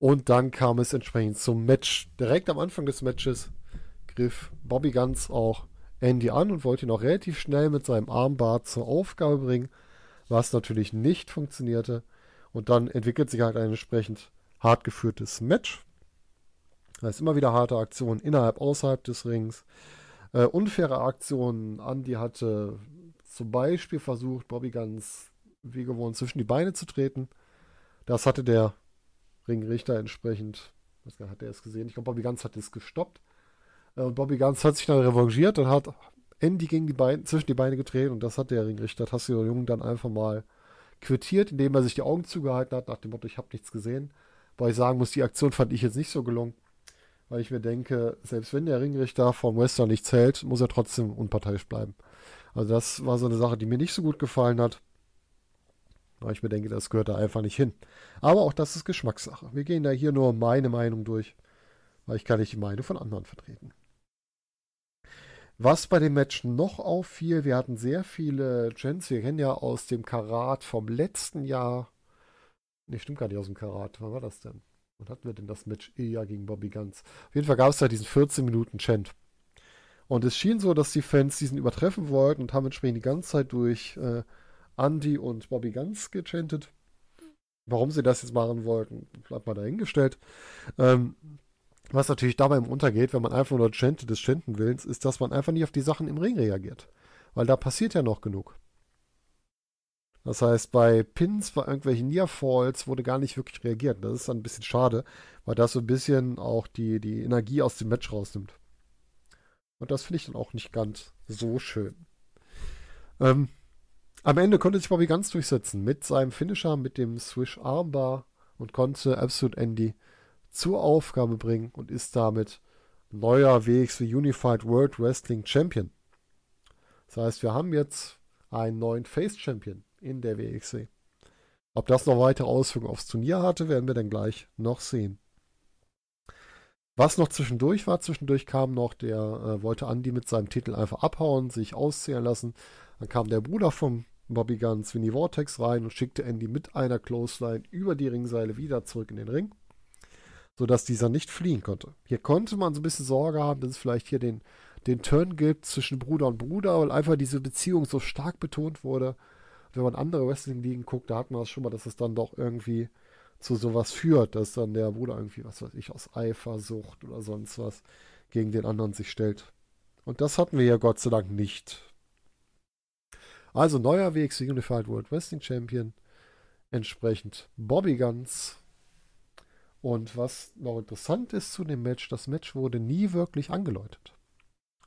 Und dann kam es entsprechend zum Match. Direkt am Anfang des Matches griff Bobby Guns auch Andy an und wollte ihn auch relativ schnell mit seinem Armbart zur Aufgabe bringen, was natürlich nicht funktionierte. Und dann entwickelt sich halt ein entsprechend hart geführtes Match. Da ist immer wieder harte Aktionen innerhalb, außerhalb des Rings. Äh, unfaire Aktionen. Andy hatte zum Beispiel versucht, Bobby ganz wie gewohnt zwischen die Beine zu treten. Das hatte der Ringrichter entsprechend, was hat er es gesehen? Ich glaube, Bobby Ganz hat es gestoppt. Äh, und Bobby Ganz hat sich dann revanchiert und hat Andy gegen die Beine, zwischen die Beine getreten und das hat der Ringrichter Tassio Jung dann einfach mal quittiert, indem er sich die Augen zugehalten hat, nach dem Motto, ich habe nichts gesehen. Weil ich sagen muss, die Aktion fand ich jetzt nicht so gelungen. Weil ich mir denke, selbst wenn der Ringrichter vom Western nichts hält, muss er trotzdem unparteiisch bleiben. Also das war so eine Sache, die mir nicht so gut gefallen hat. Weil ich mir denke, das gehört da einfach nicht hin. Aber auch das ist Geschmackssache. Wir gehen da hier nur meine Meinung durch. Weil ich kann nicht die Meinung von anderen vertreten. Was bei dem Match noch auffiel, wir hatten sehr viele Gens. Wir kennen ja aus dem Karat vom letzten Jahr. Ne, stimmt gar nicht aus dem Karat. Wann war das denn? Wann hatten wir denn das Match Ilya gegen Bobby Guns? Auf jeden Fall gab es da diesen 14 Minuten Chant. Und es schien so, dass die Fans diesen übertreffen wollten und haben entsprechend die ganze Zeit durch äh, Andy und Bobby Guns gechantet. Warum sie das jetzt machen wollten, bleibt mal dahingestellt. Ähm, was natürlich dabei im Untergeht, wenn man einfach nur chantet des Chantenwillens, ist, dass man einfach nicht auf die Sachen im Ring reagiert. Weil da passiert ja noch genug. Das heißt, bei Pins, bei irgendwelchen Nearfalls wurde gar nicht wirklich reagiert. Das ist dann ein bisschen schade, weil das so ein bisschen auch die, die Energie aus dem Match rausnimmt. Und das finde ich dann auch nicht ganz so schön. Ähm, am Ende konnte sich Bobby ganz durchsetzen mit seinem Finisher, mit dem Swish Armbar und konnte Absolute Andy zur Aufgabe bringen und ist damit neuer WXW Unified World Wrestling Champion. Das heißt, wir haben jetzt einen neuen Face Champion in der WXW. Ob das noch weitere Auswirkungen aufs Turnier hatte, werden wir dann gleich noch sehen. Was noch zwischendurch war, zwischendurch kam noch der, äh, wollte Andy mit seinem Titel einfach abhauen, sich auszählen lassen. Dann kam der Bruder vom Bobby Guns, Winnie Vortex, rein und schickte Andy mit einer Clothesline über die Ringseile wieder zurück in den Ring sodass dieser nicht fliehen konnte. Hier konnte man so ein bisschen Sorge haben, dass es vielleicht hier den, den Turn gibt zwischen Bruder und Bruder, weil einfach diese Beziehung so stark betont wurde. Wenn man andere Wrestling-Ligen guckt, da hat man das schon mal, dass es dann doch irgendwie zu sowas führt, dass dann der Bruder irgendwie, was weiß ich, aus Eifersucht oder sonst was gegen den anderen sich stellt. Und das hatten wir ja Gott sei Dank nicht. Also neuer Weg, Unified World Wrestling Champion. Entsprechend Bobby Guns. Und was noch interessant ist zu dem Match, das Match wurde nie wirklich angeläutet.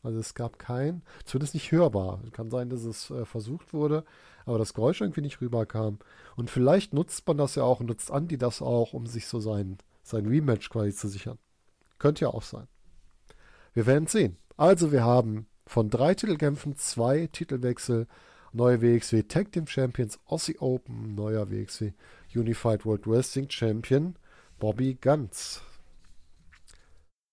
Also es gab kein, zumindest nicht hörbar. Kann sein, dass es äh, versucht wurde, aber das Geräusch irgendwie nicht rüberkam. Und vielleicht nutzt man das ja auch und nutzt Andy das auch, um sich so sein, sein Rematch quasi zu sichern. Könnte ja auch sein. Wir werden sehen. Also wir haben von drei Titelkämpfen zwei Titelwechsel. Neue WXW Tag Team Champions Aussie Open, neuer WXW Unified World Wrestling Champion Bobby Guns.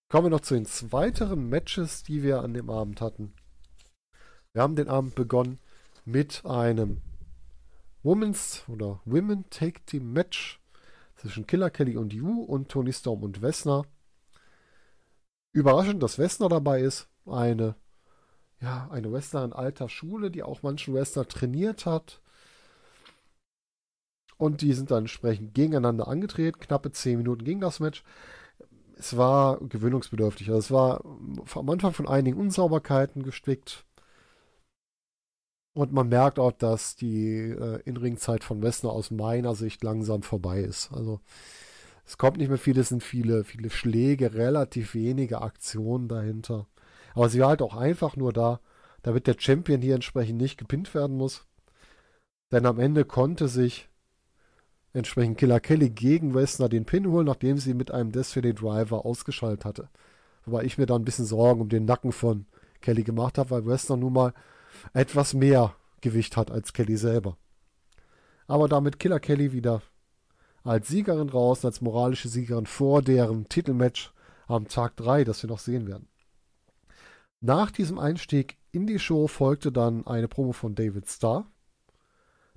Kommen wir noch zu den weiteren Matches, die wir an dem Abend hatten. Wir haben den Abend begonnen mit einem Women's oder Women Take Team Match zwischen Killer Kelly und Yu und Tony Storm und Wessner. Überraschend, dass Wessner dabei ist. Eine, ja, eine Wrestler in alter Schule, die auch manchen Wrestler trainiert hat. Und die sind dann entsprechend gegeneinander angetreten. Knappe 10 Minuten ging das Match. Es war gewöhnungsbedürftig. Also es war am Anfang von einigen Unsauberkeiten gestickt. Und man merkt auch, dass die äh, Inringzeit von Wessner aus meiner Sicht langsam vorbei ist. Also es kommt nicht mehr viel, es sind viele, viele Schläge, relativ wenige Aktionen dahinter. Aber sie war halt auch einfach nur da, damit der Champion hier entsprechend nicht gepinnt werden muss. Denn am Ende konnte sich entsprechend Killer Kelly gegen Wessner den Pin holen, nachdem sie mit einem Destiny Driver ausgeschaltet hatte. Wobei ich mir da ein bisschen Sorgen um den Nacken von Kelly gemacht habe, weil Wessner nun mal etwas mehr Gewicht hat als Kelly selber. Aber damit Killer Kelly wieder als Siegerin raus, als moralische Siegerin vor deren Titelmatch am Tag 3, das wir noch sehen werden. Nach diesem Einstieg in die Show folgte dann eine Promo von David Starr,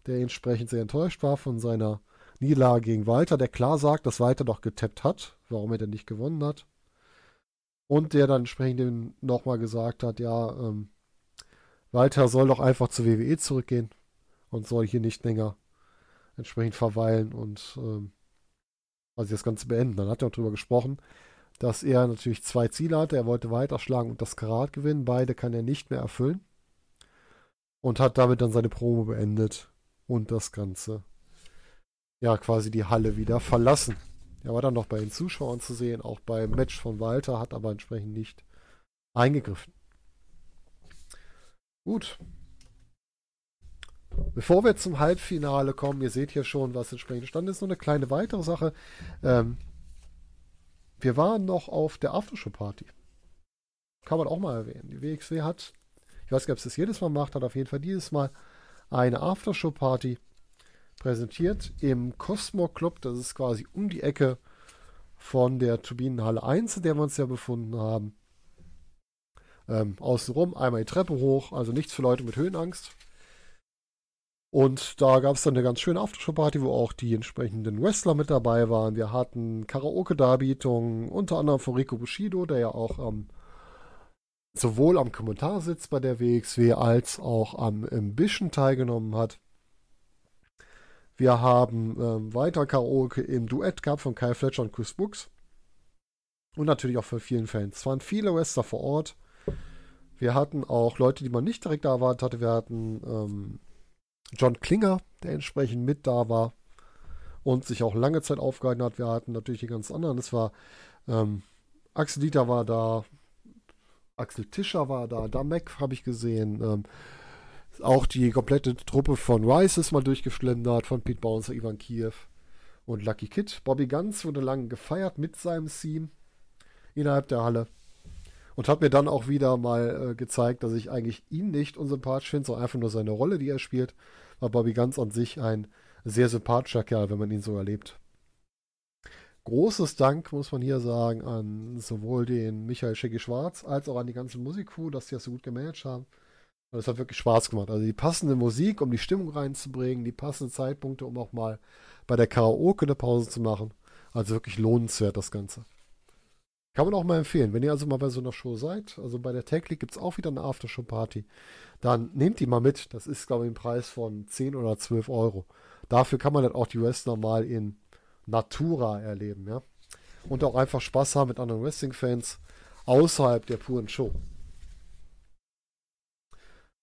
der entsprechend sehr enttäuscht war von seiner Niederlage gegen Walter, der klar sagt, dass Walter doch getappt hat, warum er denn nicht gewonnen hat. Und der dann entsprechend nochmal gesagt hat, ja, ähm, Walter soll doch einfach zur WWE zurückgehen und soll hier nicht länger entsprechend verweilen und ähm, also das Ganze beenden. Dann hat er auch darüber gesprochen, dass er natürlich zwei Ziele hatte. Er wollte weiterschlagen und das Karat gewinnen. Beide kann er nicht mehr erfüllen. Und hat damit dann seine Promo beendet und das Ganze ja quasi die Halle wieder verlassen. Er war dann noch bei den Zuschauern zu sehen, auch beim Match von Walter, hat aber entsprechend nicht eingegriffen. Gut. Bevor wir zum Halbfinale kommen, ihr seht hier schon, was entsprechend stand, ist noch eine kleine weitere Sache. Ähm, wir waren noch auf der Aftershow-Party. Kann man auch mal erwähnen. Die WXW hat, ich weiß nicht, ob es das jedes Mal macht, hat auf jeden Fall dieses Mal eine Aftershow-Party präsentiert im Cosmo Club. Das ist quasi um die Ecke von der Turbinenhalle 1, in der wir uns ja befunden haben. Ähm, außenrum einmal die Treppe hoch, also nichts für Leute mit Höhenangst. Und da gab es dann eine ganz schöne Aftershow-Party, wo auch die entsprechenden Wrestler mit dabei waren. Wir hatten Karaoke-Darbietungen, unter anderem von Rico Bushido, der ja auch ähm, sowohl am Kommentar sitzt bei der WXW als auch am Ambition teilgenommen hat. Wir haben ähm, weiter Karaoke im Duett gehabt von Kyle Fletcher und Chris Brooks. Und natürlich auch von vielen Fans. Es waren viele Wrestler vor Ort. Wir hatten auch Leute, die man nicht direkt erwartet hatte. Wir hatten ähm, John Klinger, der entsprechend mit da war und sich auch lange Zeit aufgehalten hat. Wir hatten natürlich die ganz anderen. Es war ähm, Axel Dieter war da, Axel Tischer war da, Damek habe ich gesehen. Ähm, auch die komplette Truppe von Rice ist mal durchgeschlendert, von Pete Bouncer, Ivan Kiev und Lucky Kid. Bobby Ganz wurde lange gefeiert mit seinem Team innerhalb der Halle. Und hat mir dann auch wieder mal äh, gezeigt, dass ich eigentlich ihn nicht unsympathisch finde, sondern einfach nur seine Rolle, die er spielt. War Bobby Ganz an sich ein sehr sympathischer Kerl, wenn man ihn so erlebt. Großes Dank, muss man hier sagen, an sowohl den Michael Schicki Schwarz als auch an die ganze Musikcrew, dass die das so gut gemanagt haben. Und es hat wirklich Spaß gemacht. Also die passende Musik, um die Stimmung reinzubringen, die passenden Zeitpunkte, um auch mal bei der Karaoke eine Pause zu machen. Also wirklich lohnenswert das Ganze. Kann man auch mal empfehlen. Wenn ihr also mal bei so einer Show seid, also bei der Tech League gibt es auch wieder eine Aftershow-Party, dann nehmt die mal mit. Das ist, glaube ich, ein Preis von 10 oder 12 Euro. Dafür kann man dann auch die Wrestler mal in Natura erleben, ja. Und auch einfach Spaß haben mit anderen Wrestling-Fans außerhalb der puren Show.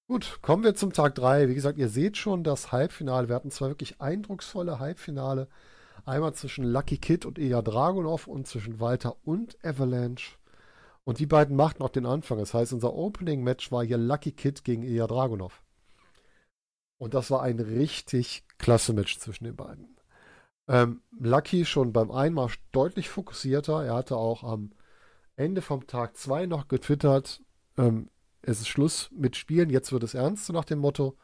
Gut, kommen wir zum Tag 3. Wie gesagt, ihr seht schon das Halbfinale. Wir hatten zwei wirklich eindrucksvolle Halbfinale. Einmal zwischen Lucky Kid und Ilya Dragunov und zwischen Walter und Avalanche. Und die beiden machten auch den Anfang. Das heißt, unser Opening-Match war hier Lucky Kid gegen Ilya Dragunov. Und das war ein richtig klasse Match zwischen den beiden. Ähm, Lucky schon beim Einmarsch deutlich fokussierter. Er hatte auch am Ende vom Tag 2 noch getwittert, ähm, es ist Schluss mit Spielen, jetzt wird es ernst, so nach dem Motto.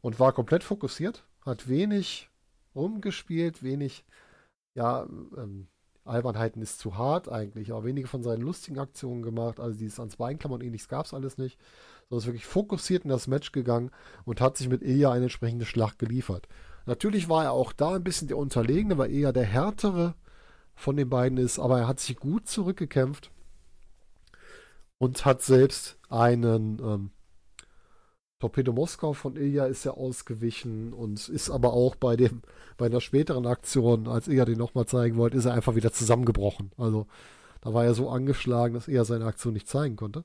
Und war komplett fokussiert, hat wenig rumgespielt, wenig, ja, ähm, Albernheiten ist zu hart eigentlich, aber wenige von seinen lustigen Aktionen gemacht, also dieses ans Beinklammern und ähnliches gab es alles nicht, sondern ist wirklich fokussiert in das Match gegangen und hat sich mit Ilya eine entsprechende Schlacht geliefert. Natürlich war er auch da ein bisschen der Unterlegene, weil eher der härtere von den beiden ist, aber er hat sich gut zurückgekämpft und hat selbst einen ähm, Torpedo Moskau von Ilya ist ja ausgewichen und ist aber auch bei dem, bei einer späteren Aktion, als Ilya den nochmal zeigen wollte, ist er einfach wieder zusammengebrochen. Also da war er so angeschlagen, dass er seine Aktion nicht zeigen konnte.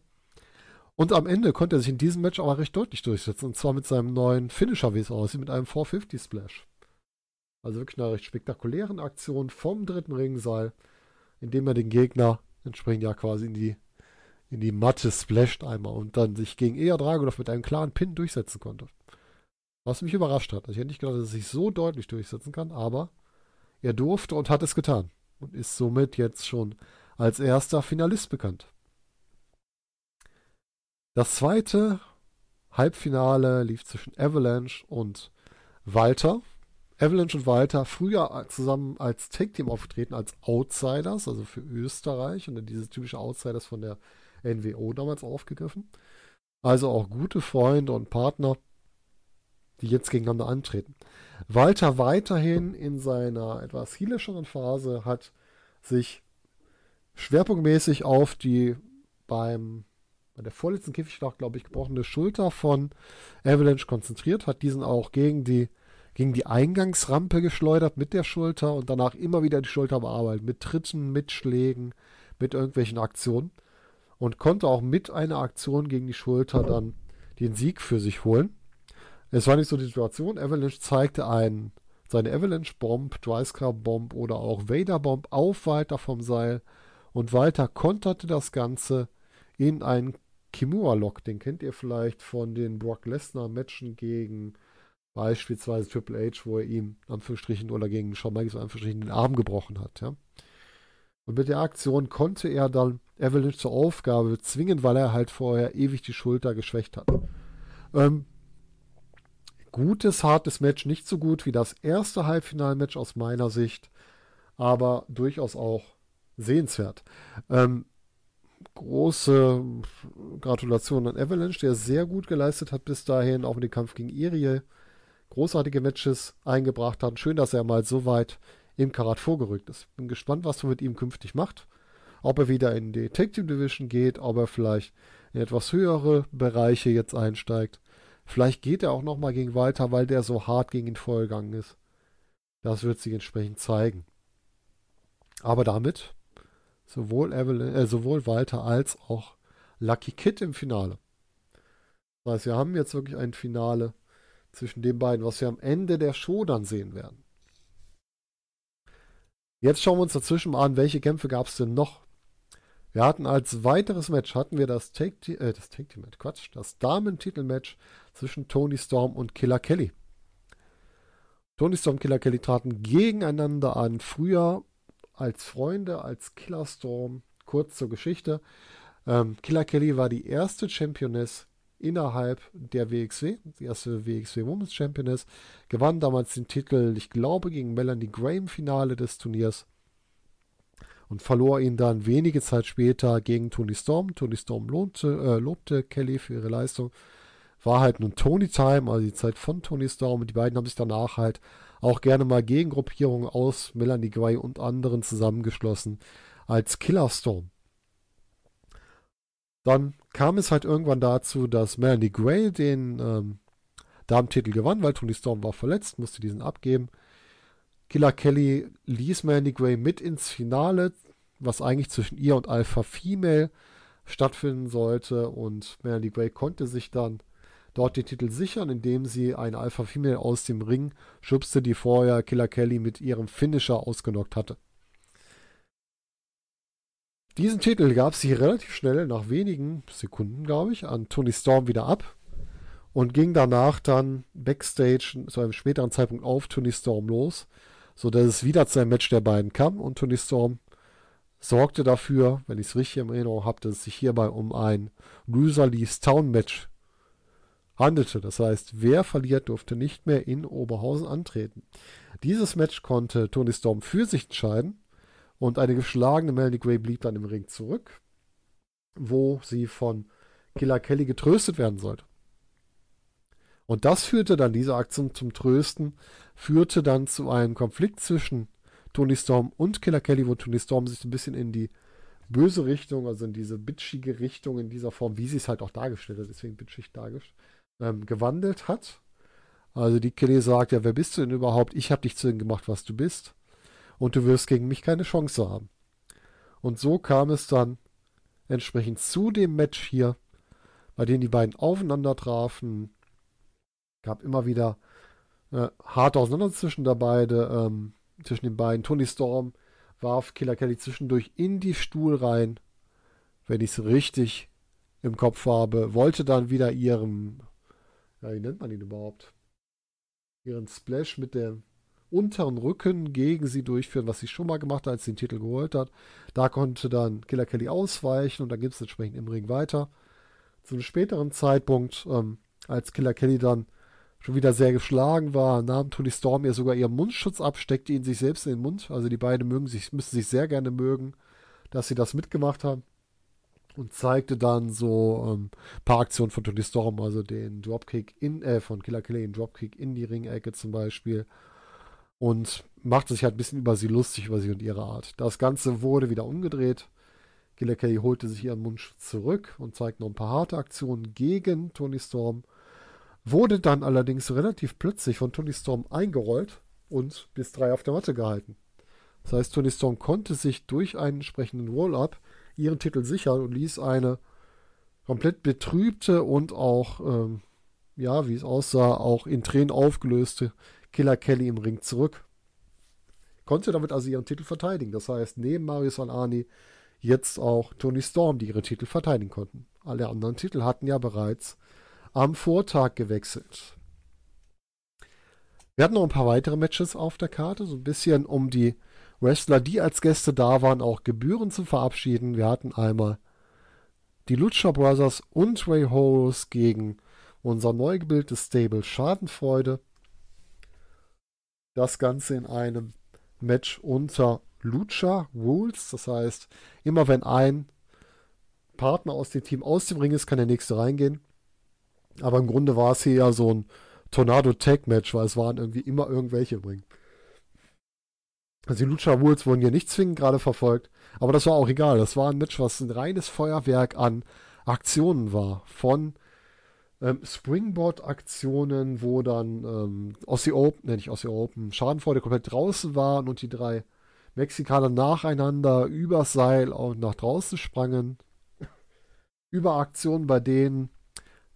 Und am Ende konnte er sich in diesem Match aber recht deutlich durchsetzen. Und zwar mit seinem neuen Finisher, wie es aussieht, mit einem 450 Splash. Also wirklich eine recht spektakulären Aktion vom dritten Ringseil, indem er den Gegner entsprechend ja quasi in die, in die Matte splasht einmal und dann sich gegen Ea Dragunov mit einem klaren Pin durchsetzen konnte. Was mich überrascht hat. Also ich hätte nicht gedacht, dass er sich so deutlich durchsetzen kann, aber er durfte und hat es getan. Und ist somit jetzt schon als erster Finalist bekannt. Das zweite Halbfinale lief zwischen Avalanche und Walter. Avalanche und Walter früher zusammen als Tag-Team aufgetreten, als Outsiders, also für Österreich und dann diese typische Outsiders von der NWO damals aufgegriffen. Also auch gute Freunde und Partner, die jetzt gegeneinander antreten. Walter weiterhin in seiner etwas healischeren Phase hat sich schwerpunktmäßig auf die beim bei der vorletzten Käfigschlacht, glaube ich, gebrochene Schulter von Avalanche konzentriert, hat diesen auch gegen die, gegen die Eingangsrampe geschleudert mit der Schulter und danach immer wieder die Schulter bearbeitet, mit Tritten, mit Schlägen, mit irgendwelchen Aktionen und konnte auch mit einer Aktion gegen die Schulter dann den Sieg für sich holen. Es war nicht so die Situation. Avalanche zeigte ein, seine Avalanche Bomb, Dryscar Bomb oder auch Vader Bomb auf Walter vom Seil und Walter konterte das Ganze in einen Kimura-Lock, den kennt ihr vielleicht von den Brock Lesnar-Matchen gegen beispielsweise Triple H, wo er ihm Anführungsstrichen oder gegen Shawn Michaels Anführungsstrichen den Arm gebrochen hat. Ja? Und mit der Aktion konnte er dann Avalanche zur Aufgabe zwingen, weil er halt vorher ewig die Schulter geschwächt hat. Ähm, gutes, hartes Match, nicht so gut wie das erste Halbfinalmatch aus meiner Sicht, aber durchaus auch sehenswert. Ähm, große Gratulation an Avalanche, der sehr gut geleistet hat bis dahin, auch in den Kampf gegen Iriel. Großartige Matches eingebracht hat. Schön, dass er mal so weit im Karat vorgerückt ist. Bin gespannt, was er mit ihm künftig macht. Ob er wieder in die Team Division geht, ob er vielleicht in etwas höhere Bereiche jetzt einsteigt. Vielleicht geht er auch nochmal gegen Walter, weil der so hart gegen ihn vorgegangen ist. Das wird sich entsprechend zeigen. Aber damit sowohl, Evelyn, äh, sowohl Walter als auch Lucky Kid im Finale. Das heißt, wir haben jetzt wirklich ein Finale zwischen den beiden, was wir am Ende der Show dann sehen werden. Jetzt schauen wir uns dazwischen mal an, welche Kämpfe gab es denn noch? Wir hatten als weiteres Match hatten wir das Take, äh, das Take Team Match, Quatsch, das Damen-Titel-Match zwischen Tony Storm und Killer Kelly. Tony Storm und Killer Kelly traten gegeneinander an. Früher als Freunde, als Killer Storm. Kurz zur Geschichte. Ähm, Killer Kelly war die erste Championess innerhalb der WXW, die erste WXW Women's Championess, gewann damals den Titel, ich glaube, gegen Melanie Gray im Finale des Turniers und verlor ihn dann wenige Zeit später gegen Tony Storm. Tony Storm lobte, äh, lobte Kelly für ihre Leistung. War halt nun Tony Time, also die Zeit von Tony Storm und die beiden haben sich danach halt auch gerne mal Gegengruppierungen aus Melanie Gray und anderen zusammengeschlossen als Killerstorm. Dann kam es halt irgendwann dazu, dass Melanie Gray den ähm, Damentitel gewann, weil Tony Storm war verletzt, musste diesen abgeben. Killer Kelly ließ Melanie Gray mit ins Finale, was eigentlich zwischen ihr und Alpha Female stattfinden sollte. Und Melanie Gray konnte sich dann dort den Titel sichern, indem sie eine Alpha Female aus dem Ring schubste, die vorher Killer Kelly mit ihrem Finisher ausgenockt hatte. Diesen Titel gab sie relativ schnell, nach wenigen Sekunden, glaube ich, an Tony Storm wieder ab und ging danach dann backstage zu einem späteren Zeitpunkt auf Tony Storm los, sodass es wieder zu einem Match der beiden kam und Tony Storm sorgte dafür, wenn ich es richtig in Erinnerung habe, dass es sich hierbei um ein Loser Leaves Town Match handelte. Das heißt, wer verliert, durfte nicht mehr in Oberhausen antreten. Dieses Match konnte Tony Storm für sich entscheiden und eine geschlagene Melanie Gray blieb dann im Ring zurück, wo sie von Killer Kelly getröstet werden sollte. Und das führte dann, diese Aktion zum Trösten, führte dann zu einem Konflikt zwischen Tony Storm und Killer Kelly, wo Tony Storm sich ein bisschen in die böse Richtung, also in diese bitchige Richtung, in dieser Form, wie sie es halt auch dargestellt hat, deswegen bitchig dargestellt, ähm, gewandelt hat. Also die Kelly sagt, ja, wer bist du denn überhaupt? Ich habe dich zu dem gemacht, was du bist. Und du wirst gegen mich keine Chance haben. Und so kam es dann entsprechend zu dem Match hier, bei dem die beiden aufeinander trafen. Gab immer wieder äh, harte Auseinandersetzungen dabei. Ähm, zwischen den beiden. Tony Storm warf Killer Kelly zwischendurch in die Stuhl rein, wenn ich es richtig im Kopf habe, wollte dann wieder ihren, ja, wie nennt man ihn überhaupt? Ihren Splash mit dem unteren Rücken gegen sie durchführen, was sie schon mal gemacht hat, als sie den Titel geholt hat. Da konnte dann Killer Kelly ausweichen und dann gibt es entsprechend im Ring weiter. Zu einem späteren Zeitpunkt, ähm, als Killer Kelly dann schon wieder sehr geschlagen war, nahm Tony Storm ihr sogar ihren Mundschutz ab, steckte ihn sich selbst in den Mund. Also die beiden mögen sich, müssen sich sehr gerne mögen, dass sie das mitgemacht haben. Und zeigte dann so ein ähm, paar Aktionen von Tony Storm, also den Dropkick in, äh, von Killer Kelly, den Dropkick in die Ringecke zum Beispiel. Und machte sich halt ein bisschen über sie lustig, über sie und ihre Art. Das Ganze wurde wieder umgedreht. Killer Kelly holte sich ihren Mundschutz zurück und zeigte noch ein paar harte Aktionen gegen Tony Storm wurde dann allerdings relativ plötzlich von Tony Storm eingerollt und bis drei auf der Matte gehalten. Das heißt, Tony Storm konnte sich durch einen entsprechenden Roll-Up ihren Titel sichern und ließ eine komplett betrübte und auch, ähm, ja, wie es aussah, auch in Tränen aufgelöste Killer Kelly im Ring zurück. Konnte damit also ihren Titel verteidigen. Das heißt, neben Marius Alani jetzt auch Tony Storm, die ihre Titel verteidigen konnten. Alle anderen Titel hatten ja bereits am Vortag gewechselt. Wir hatten noch ein paar weitere Matches auf der Karte, so ein bisschen um die Wrestler, die als Gäste da waren, auch Gebühren zu verabschieden. Wir hatten einmal die Lucha Brothers und Ray Horus gegen unser neu gebildetes Stable Schadenfreude. Das Ganze in einem Match unter Lucha Rules. Das heißt, immer wenn ein Partner aus dem Team aus dem Ring ist, kann der nächste reingehen. Aber im Grunde war es hier ja so ein Tornado-Tag-Match, weil es waren irgendwie immer irgendwelche im Ring. Also die Lucha Wolves wurden hier nicht zwingend gerade verfolgt, aber das war auch egal. Das war ein Match, was ein reines Feuerwerk an Aktionen war. Von ähm, Springboard-Aktionen, wo dann ähm, Aussie Open, nenne ich Aussie Open, Schadenfreude komplett draußen waren und die drei Mexikaner nacheinander übers Seil und nach draußen sprangen. Über Aktionen, bei denen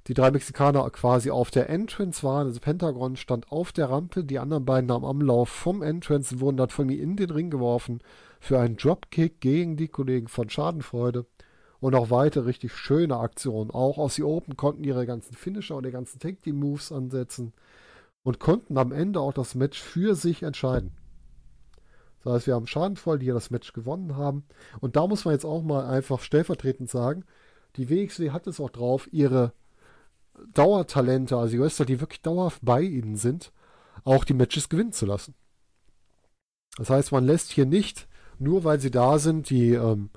die drei Mexikaner quasi auf der Entrance waren. Also Pentagon stand auf der Rampe, die anderen beiden nahmen am Lauf vom Entrance und wurden dann von mir in den Ring geworfen für einen Dropkick gegen die Kollegen von Schadenfreude. Und auch weitere richtig schöne Aktionen. Auch aus die Open konnten ihre ganzen Finisher und die ganzen Take Team Moves ansetzen und konnten am Ende auch das Match für sich entscheiden. Das heißt, wir haben Schadenfreude, die ja das Match gewonnen haben. Und da muss man jetzt auch mal einfach stellvertretend sagen, die WXW hat es auch drauf, ihre Dauertalente, also die Wrestler, die wirklich dauerhaft bei ihnen sind, auch die Matches gewinnen zu lassen. Das heißt, man lässt hier nicht, nur weil sie da sind, die, ähm,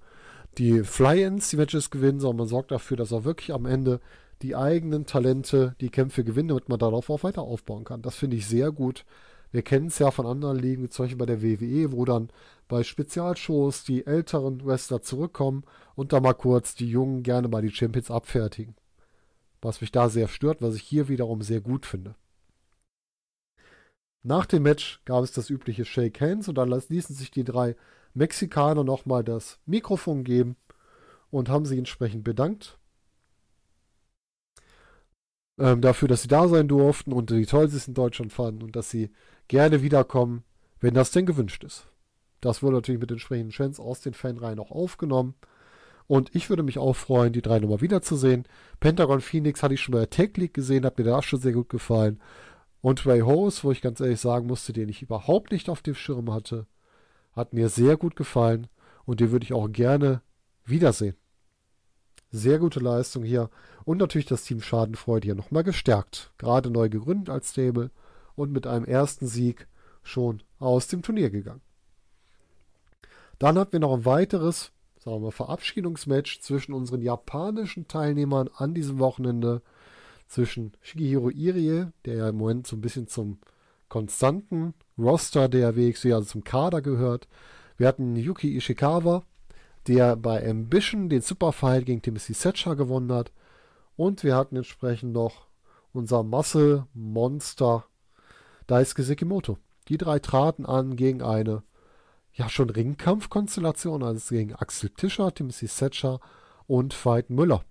die Fly-Ins die Matches gewinnen, sondern man sorgt dafür, dass auch wirklich am Ende die eigenen Talente die Kämpfe gewinnen, damit man darauf auch weiter aufbauen kann. Das finde ich sehr gut. Wir kennen es ja von anderen Ligen, zum Beispiel bei der WWE, wo dann bei Spezialshows die älteren Wrestler zurückkommen und da mal kurz die Jungen gerne mal die Champions abfertigen was mich da sehr stört, was ich hier wiederum sehr gut finde. Nach dem Match gab es das übliche Shake Hands und dann ließen sich die drei Mexikaner nochmal das Mikrofon geben und haben sich entsprechend bedankt. ähm, dafür, dass sie da sein durften und wie toll sie es in Deutschland fanden und dass sie gerne wiederkommen, wenn das denn gewünscht ist. Das wurde natürlich mit entsprechenden Chants aus den Fanreihen auch aufgenommen. Und ich würde mich auch freuen, die drei nochmal wiederzusehen. Pentagon Phoenix hatte ich schon bei der Tech League gesehen, hat mir da schon sehr gut gefallen. Und Ray Hose, wo ich ganz ehrlich sagen musste, den ich überhaupt nicht auf dem Schirm hatte, hat mir sehr gut gefallen und den würde ich auch gerne wiedersehen. Sehr gute Leistung hier und natürlich das Team Schadenfreude hier nochmal gestärkt. Gerade neu gegründet als Stable und mit einem ersten Sieg schon aus dem Turnier gegangen. Dann hatten wir noch ein weiteres, sagen wir mal, Verabschiedungsmatch zwischen unseren japanischen Teilnehmern an diesem Wochenende. Zwischen Shigehiro Irie, der ja im Moment so ein bisschen zum konstanten Roster der WXW, also zum Kader gehört. Wir hatten Yuki Ishikawa, der bei Ambition den Superfight gegen Timothy Setcher gewonnen hat. Und wir hatten entsprechend noch unser Muscle Monster Daisuke Sekimoto. Die drei traten an gegen eine ja schon Ringkampfkonstellation, also gegen Axel Tischer, Timothy Setcher und Veit Müller.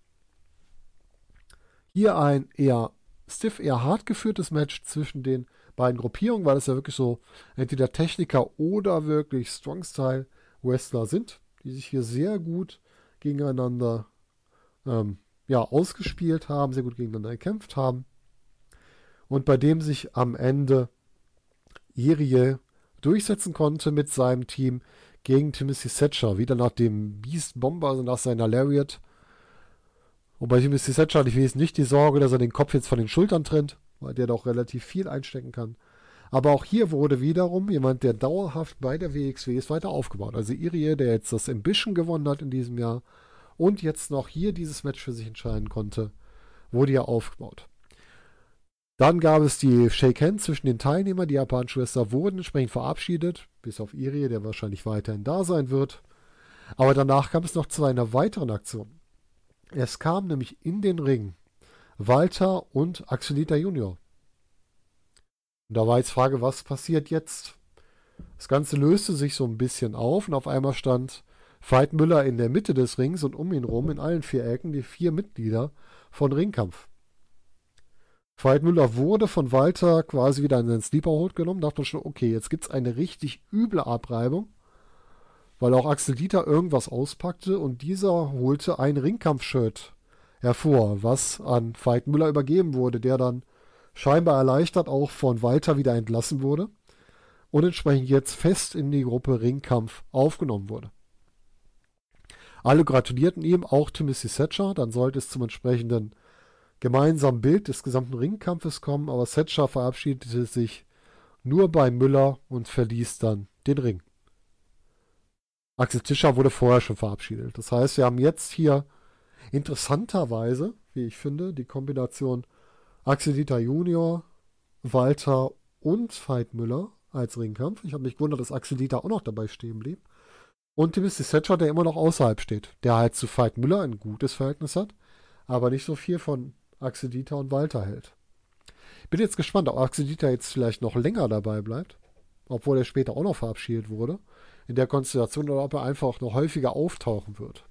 Hier ein eher stiff, eher hart geführtes Match zwischen den beiden Gruppierungen, weil es ja wirklich so entweder Techniker oder wirklich Strong-Style-Wrestler sind, die sich hier sehr gut gegeneinander ähm, ja, ausgespielt haben, sehr gut gegeneinander gekämpft haben. Und bei dem sich am Ende Irie durchsetzen konnte mit seinem Team gegen Timothy Thatcher, wieder nach dem Beast Bomber, also nach seiner Lariat. Und bei Timothy Thatcher hatte ich wenigstens nicht die Sorge, dass er den Kopf jetzt von den Schultern trennt, weil der doch relativ viel einstecken kann. Aber auch hier wurde wiederum jemand, der dauerhaft bei der WXW ist, weiter aufgebaut. Also Irie, der jetzt das Ambition gewonnen hat in diesem Jahr und jetzt noch hier dieses Match für sich entscheiden konnte, wurde ja aufgebaut. Dann gab es die Shake Hands zwischen den Teilnehmern. Die japanischen Schwester wurden entsprechend verabschiedet, bis auf Irie, der wahrscheinlich weiterhin da sein wird. Aber danach kam es noch zu einer weiteren Aktion. Es kam nämlich in den Ring Walter und Axelita Junior. Und da war jetzt Frage, was passiert jetzt? Das Ganze löste sich so ein bisschen auf und auf einmal stand Veit Müller in der Mitte des Rings und um ihn rum in allen vier Ecken die vier Mitglieder von Ringkampf. Veit Müller wurde von Walter quasi wieder in seinen Sleeperhold genommen. Dachte man schon, okay, jetzt gibt es eine richtig üble Abreibung, weil auch Axel Dieter irgendwas auspackte und dieser holte ein Ringkampf-Shirt hervor, was an Veit Müller übergeben wurde, der dann scheinbar erleichtert auch von Walter wieder entlassen wurde und entsprechend jetzt fest in die Gruppe Ringkampf aufgenommen wurde. Alle gratulierten ihm, auch Timothy Thatcher, dann sollte es zum entsprechenden gemeinsamen Bild des gesamten Ringkampfes kommen, aber Setcher verabschiedete sich nur bei Müller und verließ dann den Ring. Axel Tischer wurde vorher schon verabschiedet. Das heißt, wir haben jetzt hier interessanterweise, wie ich finde, die Kombination Axel Dieter Junior, Walter und Veit Müller als Ringkampf. Ich habe mich gewundert, dass Axel Dieter auch noch dabei stehen blieb. Und Timothy Thatcher, der immer noch außerhalb steht, der halt zu Veit Müller ein gutes Verhältnis hat, aber nicht so viel von Axel Dieter und Walter hält. Bin jetzt gespannt, ob Axel Dieter jetzt vielleicht noch länger dabei bleibt, obwohl er später auch noch verabschiedet wurde, in der Konstellation, oder ob er einfach noch häufiger auftauchen wird.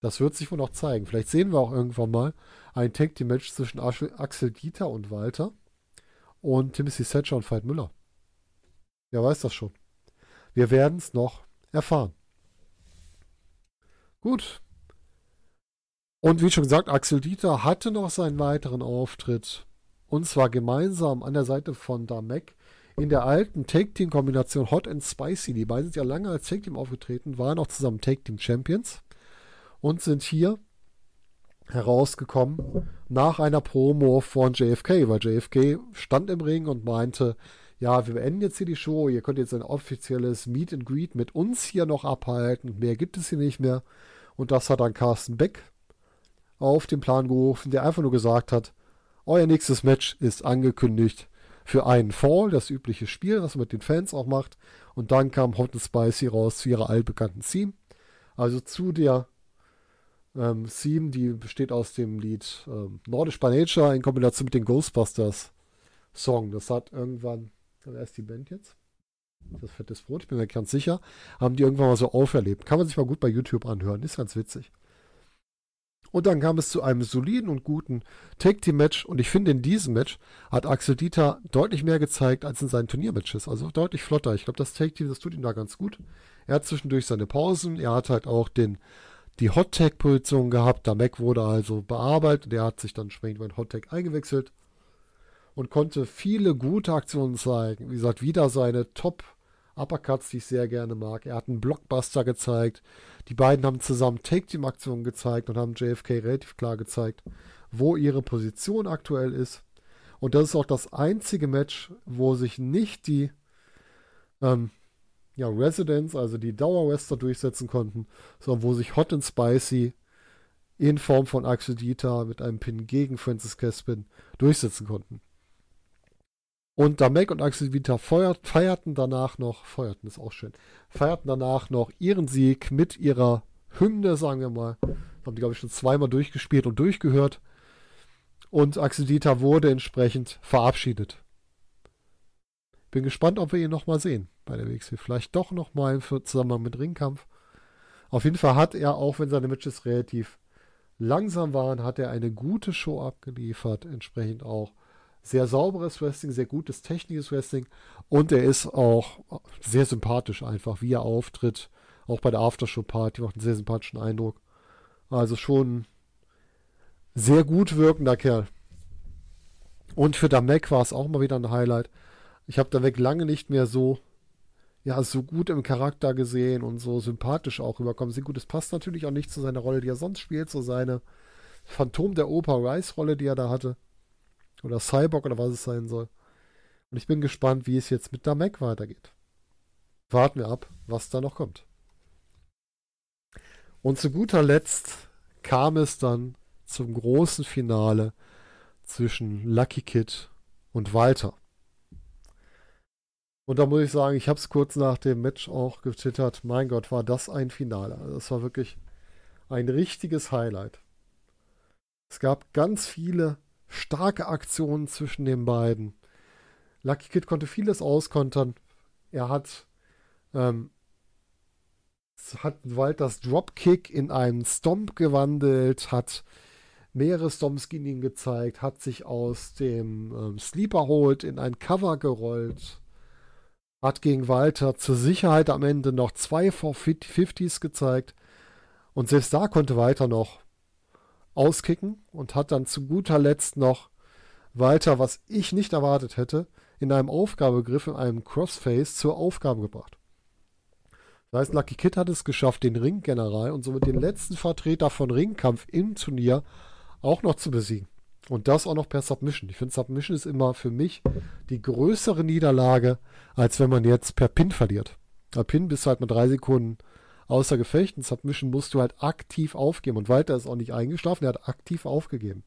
Das wird sich wohl noch zeigen. Vielleicht sehen wir auch irgendwann mal ein Tag Team Match zwischen Axel Dieter und Walter und Timothy Thatcher und Veit Müller. Wer weiß das schon. Wir werden es noch erfahren. Gut, und wie schon gesagt, Axel Dieter hatte noch seinen weiteren Auftritt. Und zwar gemeinsam an der Seite von Damek in der alten Take-Team-Kombination Hot and Spicy. Die beiden sind ja lange als Take-Team aufgetreten, waren auch zusammen Take-Team-Champions und sind hier herausgekommen nach einer Promo von JFK, weil JFK stand im Ring und meinte, ja, wir beenden jetzt hier die Show, ihr könnt jetzt ein offizielles Meet and Greet mit uns hier noch abhalten, mehr gibt es hier nicht mehr. Und das hat dann Carsten Beck auf den Plan gerufen, der einfach nur gesagt hat, euer nächstes Match ist angekündigt für einen Fall, das übliche Spiel, was man mit den Fans auch macht. Und dann kam Hot and Spicy raus zu ihrer altbekannten Theme. Also zu der ähm, Theme, die besteht aus dem Lied ähm, Nordisch by Nature in Kombination mit den Ghostbusters Song. Das hat irgendwann, wer ist die Band jetzt? Das fettes Brot, ich bin mir ganz sicher, haben die irgendwann mal so auferlebt. Kann man sich mal gut bei YouTube anhören, ist ganz witzig. Und dann kam es zu einem soliden und guten Tag-Team-Match. Und ich finde, in diesem Match hat Axel Dieter deutlich mehr gezeigt als in seinen Turniermatches. Also deutlich flotter. Ich glaube, das Tag-Team, das tut ihm da ganz gut. Er hat zwischendurch seine Pausen. Er hat halt auch den, die Hot-Tag-Position gehabt. Der Mac wurde also bearbeitet. Er hat sich dann entsprechend in Hot-Tag eingewechselt und konnte viele gute Aktionen zeigen. Wie gesagt, wieder seine Top- Uppercuts, die ich sehr gerne mag. Er hat einen Blockbuster gezeigt. Die beiden haben zusammen Take-Team-Aktionen gezeigt und haben JFK relativ klar gezeigt, wo ihre Position aktuell ist. Und das ist auch das einzige Match, wo sich nicht die ähm, ja, Residents, also die Dauerwester durchsetzen konnten, sondern wo sich Hot and Spicy in Form von Axel Dieter mit einem Pin gegen Francis Caspin durchsetzen konnten. Und Damek und Axel Vita feuert, feierten danach noch, feuerten ist auch schön, feierten danach noch ihren Sieg mit ihrer Hymne, sagen wir mal. Haben die, glaube ich, schon zweimal durchgespielt und durchgehört. Und Axel Dieter wurde entsprechend verabschiedet. Bin gespannt, ob wir ihn nochmal sehen bei der WXW. Vielleicht doch nochmal im Zusammenhang mit Ringkampf. Auf jeden Fall hat er, auch wenn seine Matches relativ langsam waren, hat er eine gute Show abgeliefert. Entsprechend auch sehr sauberes Wrestling, sehr gutes technisches Wrestling und er ist auch sehr sympathisch einfach, wie er auftritt. Auch bei der Aftershow-Party macht einen sehr sympathischen Eindruck. Also schon sehr gut wirkender Kerl. Und für Damek war es auch mal wieder ein Highlight. Ich habe Damek lange nicht mehr so, ja, so gut im Charakter gesehen und so sympathisch auch rüberkommen. Sehr gut, es passt natürlich auch nicht zu seiner Rolle, die er sonst spielt, so seine Phantom der Oper Rice-Rolle, die er da hatte. Oder Cyborg oder was es sein soll. Und ich bin gespannt, wie es jetzt mit der Mac weitergeht. Warten wir ab, was da noch kommt. Und zu guter Letzt kam es dann zum großen Finale zwischen Lucky Kid und Walter. Und da muss ich sagen, ich habe es kurz nach dem Match auch getwittert. Mein Gott, war das ein Finale. Also das war wirklich ein richtiges Highlight. Es gab ganz viele starke Aktionen zwischen den beiden. Lucky Kid konnte vieles auskontern. Er hat, ähm, hat Walters Dropkick in einen Stomp gewandelt, hat mehrere Stomps gegen ihn gezeigt, hat sich aus dem ähm, Sleeper Hold in ein Cover gerollt, hat gegen Walter zur Sicherheit am Ende noch zwei 450s gezeigt. Und selbst da konnte Walter noch auskicken und hat dann zu guter Letzt noch weiter, was ich nicht erwartet hätte, in einem Aufgabegriff, in einem Crossface zur Aufgabe gebracht. Das heißt, Lucky Kid hat es geschafft, den Ringgeneral und somit den letzten Vertreter von Ringkampf im Turnier auch noch zu besiegen. Und das auch noch per Submission. Ich finde, Submission ist immer für mich die größere Niederlage, als wenn man jetzt per Pin verliert. Per Pin bist du halt mit drei Sekunden außer Gefecht. Und Submission musst du halt aktiv aufgeben. Und Walter ist auch nicht eingeschlafen, er hat aktiv aufgegeben.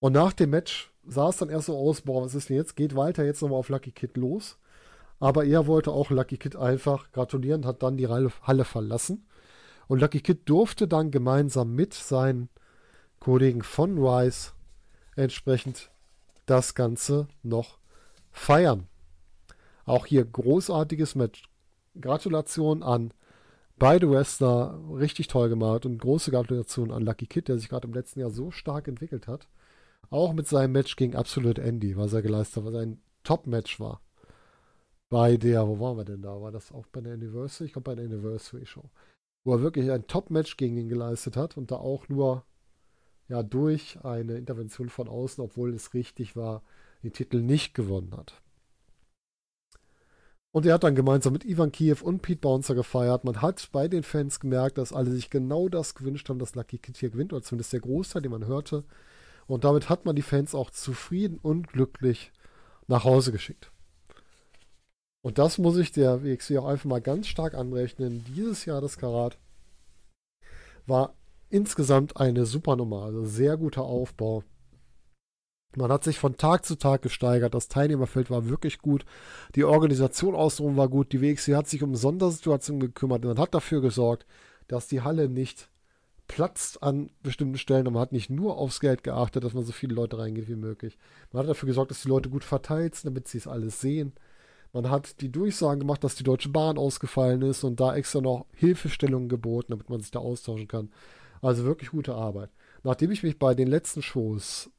Und nach dem Match sah es dann erst so aus, boah, was ist denn jetzt? Geht Walter jetzt nochmal auf Lucky Kid los? Aber er wollte auch Lucky Kid einfach gratulieren, hat dann die Halle verlassen. Und Lucky Kid durfte dann gemeinsam mit seinen Kollegen von Rice entsprechend das Ganze noch feiern. Auch hier großartiges Match. Gratulation an beide Wrestler, richtig toll gemacht und große Gratulation an Lucky Kid, der sich gerade im letzten Jahr so stark entwickelt hat. Auch mit seinem Match gegen Absolute Andy, was er geleistet hat, was ein Top-Match war. Bei der, wo waren wir denn da? War das auch bei der Anniversary? Ich glaube bei der Anniversary Show. Wo er wirklich ein Top-Match gegen ihn geleistet hat und da auch nur ja, durch eine Intervention von außen, obwohl es richtig war, den Titel nicht gewonnen hat. Und er hat dann gemeinsam mit Ivan Kiev und Pete Bouncer gefeiert. Man hat bei den Fans gemerkt, dass alle sich genau das gewünscht haben, dass Lucky Kid hier gewinnt, oder zumindest der Großteil, den man hörte. Und damit hat man die Fans auch zufrieden und glücklich nach Hause geschickt. Und das muss ich der WXW auch einfach mal ganz stark anrechnen. Dieses Jahr das Karat war insgesamt eine super Nummer, also sehr guter Aufbau. Man hat sich von Tag zu Tag gesteigert. Das Teilnehmerfeld war wirklich gut. Die Organisation außenrum war gut. Die WXC hat sich um Sondersituationen gekümmert. Man hat dafür gesorgt, dass die Halle nicht platzt an bestimmten Stellen. Und man hat nicht nur aufs Geld geachtet, dass man so viele Leute reingeht wie möglich. Man hat dafür gesorgt, dass die Leute gut verteilt sind, damit sie es alles sehen. Man hat die Durchsagen gemacht, dass die Deutsche Bahn ausgefallen ist und da extra noch Hilfestellungen geboten, damit man sich da austauschen kann. Also wirklich gute Arbeit. Nachdem ich mich bei den letzten Shows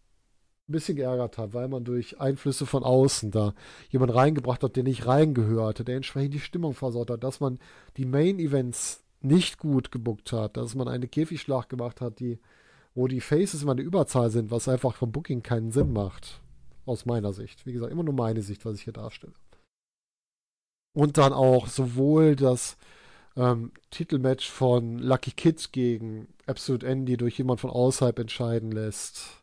ein bisschen geärgert habe, weil man durch Einflüsse von außen da jemand reingebracht hat, der nicht reingehörte, der entsprechend die Stimmung versaut hat, dass man die Main Events nicht gut gebuckt hat, dass man eine Käfigschlacht gemacht hat, die, wo die Faces immer eine Überzahl sind, was einfach vom Booking keinen Sinn macht. Aus meiner Sicht. Wie gesagt, immer nur meine Sicht, was ich hier darstelle. Und dann auch sowohl das ähm, Titelmatch von Lucky Kid gegen Absolute Andy durch jemand von außerhalb entscheiden lässt.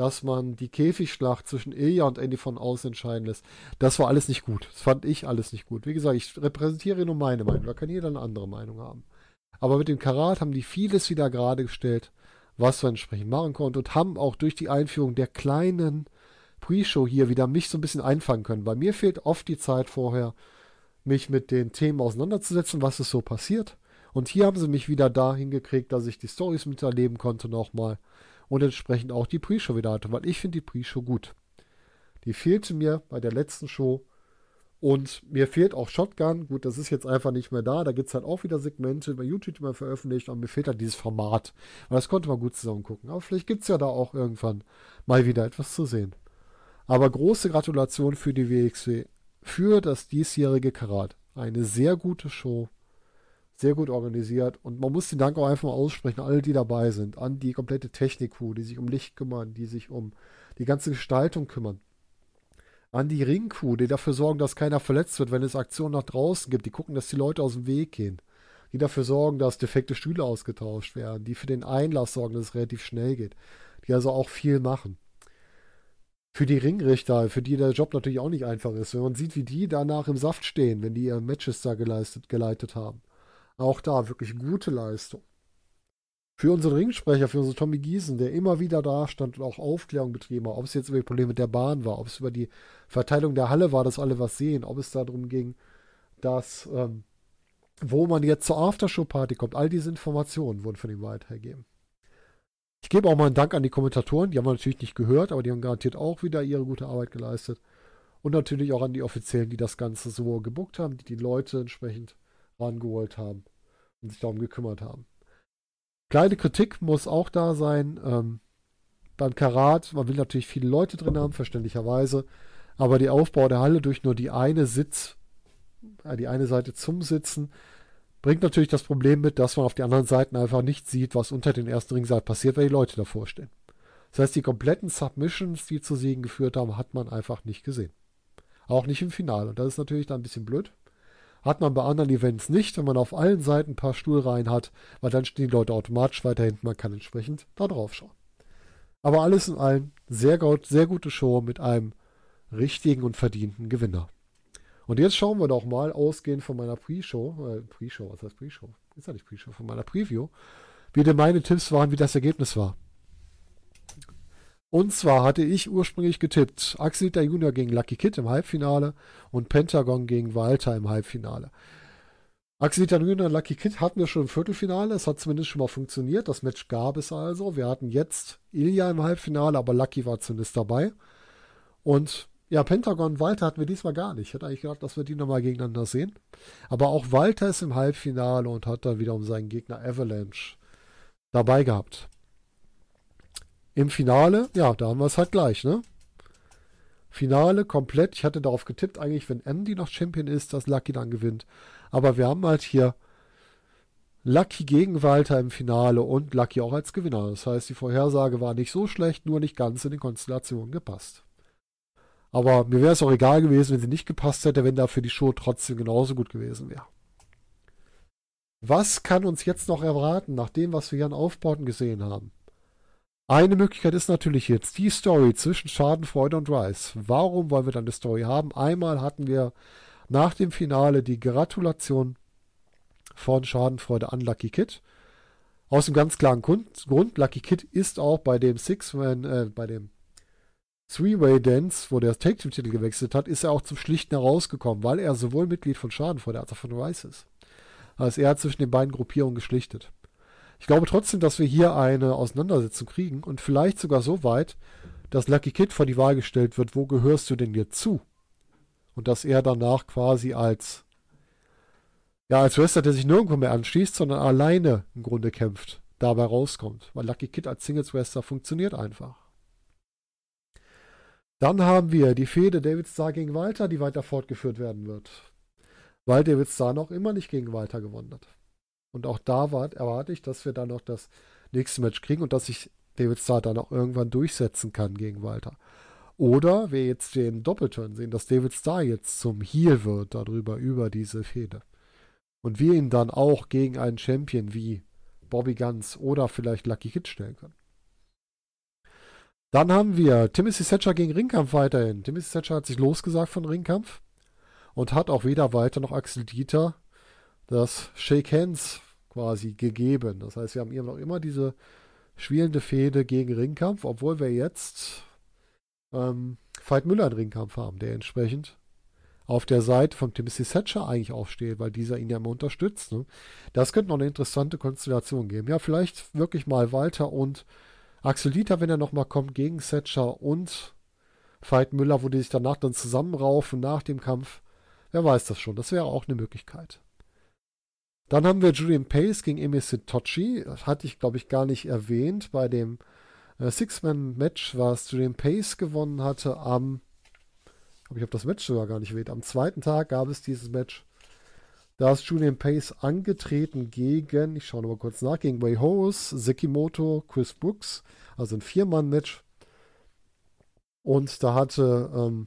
Dass man die Käfigschlacht zwischen Ilya und Andy von außen entscheiden lässt. Das war alles nicht gut. Das fand ich alles nicht gut. Wie gesagt, ich repräsentiere nur meine Meinung. Da kann jeder eine andere Meinung haben. Aber mit dem Karat haben die vieles wieder gerade gestellt, was man entsprechend machen konnte und haben auch durch die Einführung der kleinen Pre-Show hier wieder mich so ein bisschen einfangen können. Bei mir fehlt oft die Zeit vorher, mich mit den Themen auseinanderzusetzen, was ist so passiert. Und hier haben sie mich wieder dahin gekriegt, dass ich die Stories miterleben konnte nochmal und entsprechend auch die Pre-Show wieder hatte, weil ich finde die Pre-Show gut. Die fehlte mir bei der letzten Show und mir fehlt auch Shotgun. Gut, das ist jetzt einfach nicht mehr da. Da gibt es halt auch wieder Segmente bei YouTube, man veröffentlicht. Und mir fehlt halt dieses Format. Weil das konnte man gut zusammen gucken. Aber vielleicht gibt es ja da auch irgendwann mal wieder etwas zu sehen. Aber große Gratulation für die WXW für das diesjährige Karat. Eine sehr gute Show, sehr gut organisiert und man muss den Dank auch einfach mal aussprechen, alle, die dabei sind, an die komplette Technik-Crew, die sich um Licht kümmern, die sich um die ganze Gestaltung kümmern. An die Ring-Crew, die dafür sorgen, dass keiner verletzt wird, wenn es Aktionen nach draußen gibt, die gucken, dass die Leute aus dem Weg gehen. Die dafür sorgen, dass defekte Stühle ausgetauscht werden, die für den Einlass sorgen, dass es relativ schnell geht. Die also auch viel machen für die Ringrichter, für die der Job natürlich auch nicht einfach ist. Wenn man sieht, wie die danach im Saft stehen, wenn die ihre Matches da geleistet, geleitet haben. Auch da wirklich gute Leistung. Für unseren Ringsprecher, für unseren Tommy Giesen, der immer wieder da stand und auch Aufklärung betrieben hat, ob es jetzt über die Probleme mit der Bahn war, ob es über die Verteilung der Halle war, dass alle was sehen, ob es darum ging, dass, ähm, wo man jetzt zur Aftershow-Party kommt. All diese Informationen wurden von ihm weitergegeben. Ich gebe auch mal einen Dank an die Kommentatoren, die haben wir natürlich nicht gehört, aber die haben garantiert auch wieder ihre gute Arbeit geleistet. Und natürlich auch an die Offiziellen, die das Ganze so gebuckt haben, die die Leute entsprechend rangeholt haben und sich darum gekümmert haben. Kleine Kritik muss auch da sein. Ähm, beim Karat, man will natürlich viele Leute drin haben, verständlicherweise. Aber der Aufbau der Halle durch nur die eine Sitz, äh, die eine Seite zum Sitzen, Bringt natürlich das Problem mit, dass man auf die anderen Seiten einfach nicht sieht, was unter den ersten Ringseiten passiert, weil die Leute davor stehen. Das heißt, die kompletten Submissions, die zu Siegen geführt haben, hat man einfach nicht gesehen. Auch nicht im Finale. Und das ist natürlich dann ein bisschen blöd. Hat man bei anderen Events nicht, wenn man auf allen Seiten ein paar Stuhlreihen hat, weil dann stehen die Leute automatisch weiter hinten, man kann entsprechend da drauf schauen. Aber alles in allem sehr, gut, sehr gute Show mit einem richtigen und verdienten Gewinner. Und jetzt schauen wir doch mal, ausgehend von meiner Pre-Show, äh, Pre-Show, was heißt Pre-Show? Ist ja nicht Pre-Show, von meiner Preview, wie denn meine Tipps waren, wie das Ergebnis war. Und zwar hatte ich ursprünglich getippt, Axelita Junior gegen Lucky Kid im Halbfinale und Pentagon gegen Walter im Halbfinale. Axelita Junior und Lucky Kid hatten wir schon im Viertelfinale. Es hat zumindest schon mal funktioniert. Das Match gab es also. Wir hatten jetzt Ilya im Halbfinale, aber Lucky war zumindest dabei. Und ja, Pentagon Walter hatten wir diesmal gar nicht. Ich hätte eigentlich gedacht, dass wir die nochmal gegeneinander sehen. Aber auch Walter ist im Halbfinale und hat dann wieder um seinen Gegner Avalanche dabei gehabt. Im Finale, ja, da haben wir es halt gleich, ne? Finale komplett. Ich hatte darauf getippt, eigentlich, wenn Andy noch Champion ist, dass Lucky dann gewinnt. Aber wir haben halt hier Lucky gegen Walter im Finale und Lucky auch als Gewinner. Das heißt, die Vorhersage war nicht so schlecht, nur nicht ganz in den Konstellationen gepasst. Aber mir wäre es auch egal gewesen, wenn sie nicht gepasst hätte, wenn dafür die Show trotzdem genauso gut gewesen wäre. Was kann uns jetzt noch erwarten, nach dem, was wir hier an Aufbauten gesehen haben? Eine Möglichkeit ist natürlich jetzt die Story zwischen Schadenfreude und Rice. Warum wollen wir dann eine Story haben? Einmal hatten wir nach dem Finale die Gratulation von Schadenfreude an Lucky Kid. Aus dem ganz klaren Grund, Lucky Kid ist auch bei dem Six-Man, äh, bei dem Three-Way Dance, wo der Take Team Titel gewechselt hat, ist er auch zum Schlichten herausgekommen, weil er sowohl Mitglied von Schadenfreude als auch von Rice ist. Also er hat zwischen den beiden Gruppierungen geschlichtet. Ich glaube trotzdem, dass wir hier eine Auseinandersetzung kriegen und vielleicht sogar so weit, dass Lucky Kid vor die Wahl gestellt wird, wo gehörst du denn jetzt zu? Und dass er danach quasi als ja, als Wrestler, der sich nirgendwo mehr anschließt, sondern alleine im Grunde kämpft, dabei rauskommt. Weil Lucky Kid als Singles Wrestler funktioniert einfach. Dann haben wir die Fehde David Starr gegen Walter, die weiter fortgeführt werden wird. Weil David Starr noch immer nicht gegen Walter gewonnen hat. Und auch da war, erwarte ich, dass wir dann noch das nächste Match kriegen und dass sich David Starr dann auch irgendwann durchsetzen kann gegen Walter. Oder wir jetzt den Doppelturn sehen, dass David Starr jetzt zum Heel wird darüber, über diese Fehde. Und wir ihn dann auch gegen einen Champion wie Bobby Guns oder vielleicht Lucky Kid stellen können. Dann haben wir Timothy Thatcher gegen Ringkampf weiterhin. Timothy Thatcher hat sich losgesagt von Ringkampf und hat auch weder weiter noch Axel Dieter das Shake Hands quasi gegeben. Das heißt, wir haben hier noch immer diese spielende Fehde gegen Ringkampf, obwohl wir jetzt ähm, Veit Müller in Ringkampf haben, der entsprechend auf der Seite von Timothy Thatcher eigentlich aufsteht, weil dieser ihn ja immer unterstützt. Ne? Das könnte noch eine interessante Konstellation geben. Ja, vielleicht wirklich mal Walter und Axel Dieter, wenn er nochmal kommt, gegen Thatcher und Veit Müller, wo die sich danach dann zusammenraufen nach dem Kampf. Wer weiß das schon. Das wäre auch eine Möglichkeit. Dann haben wir Julian Pace gegen Emi Sitochi. Das hatte ich, glaube ich, gar nicht erwähnt. Bei dem äh, Six-Man-Match, was Julian Pace gewonnen hatte am, ich ich habe das Match sogar gar nicht erwähnt. Am zweiten Tag gab es dieses Match. Da ist Julian Pace angetreten gegen, ich schaue nochmal kurz nach, gegen Way Horus, Sekimoto, Chris Brooks. Also ein Vier-Mann-Match. Und da hatte ähm,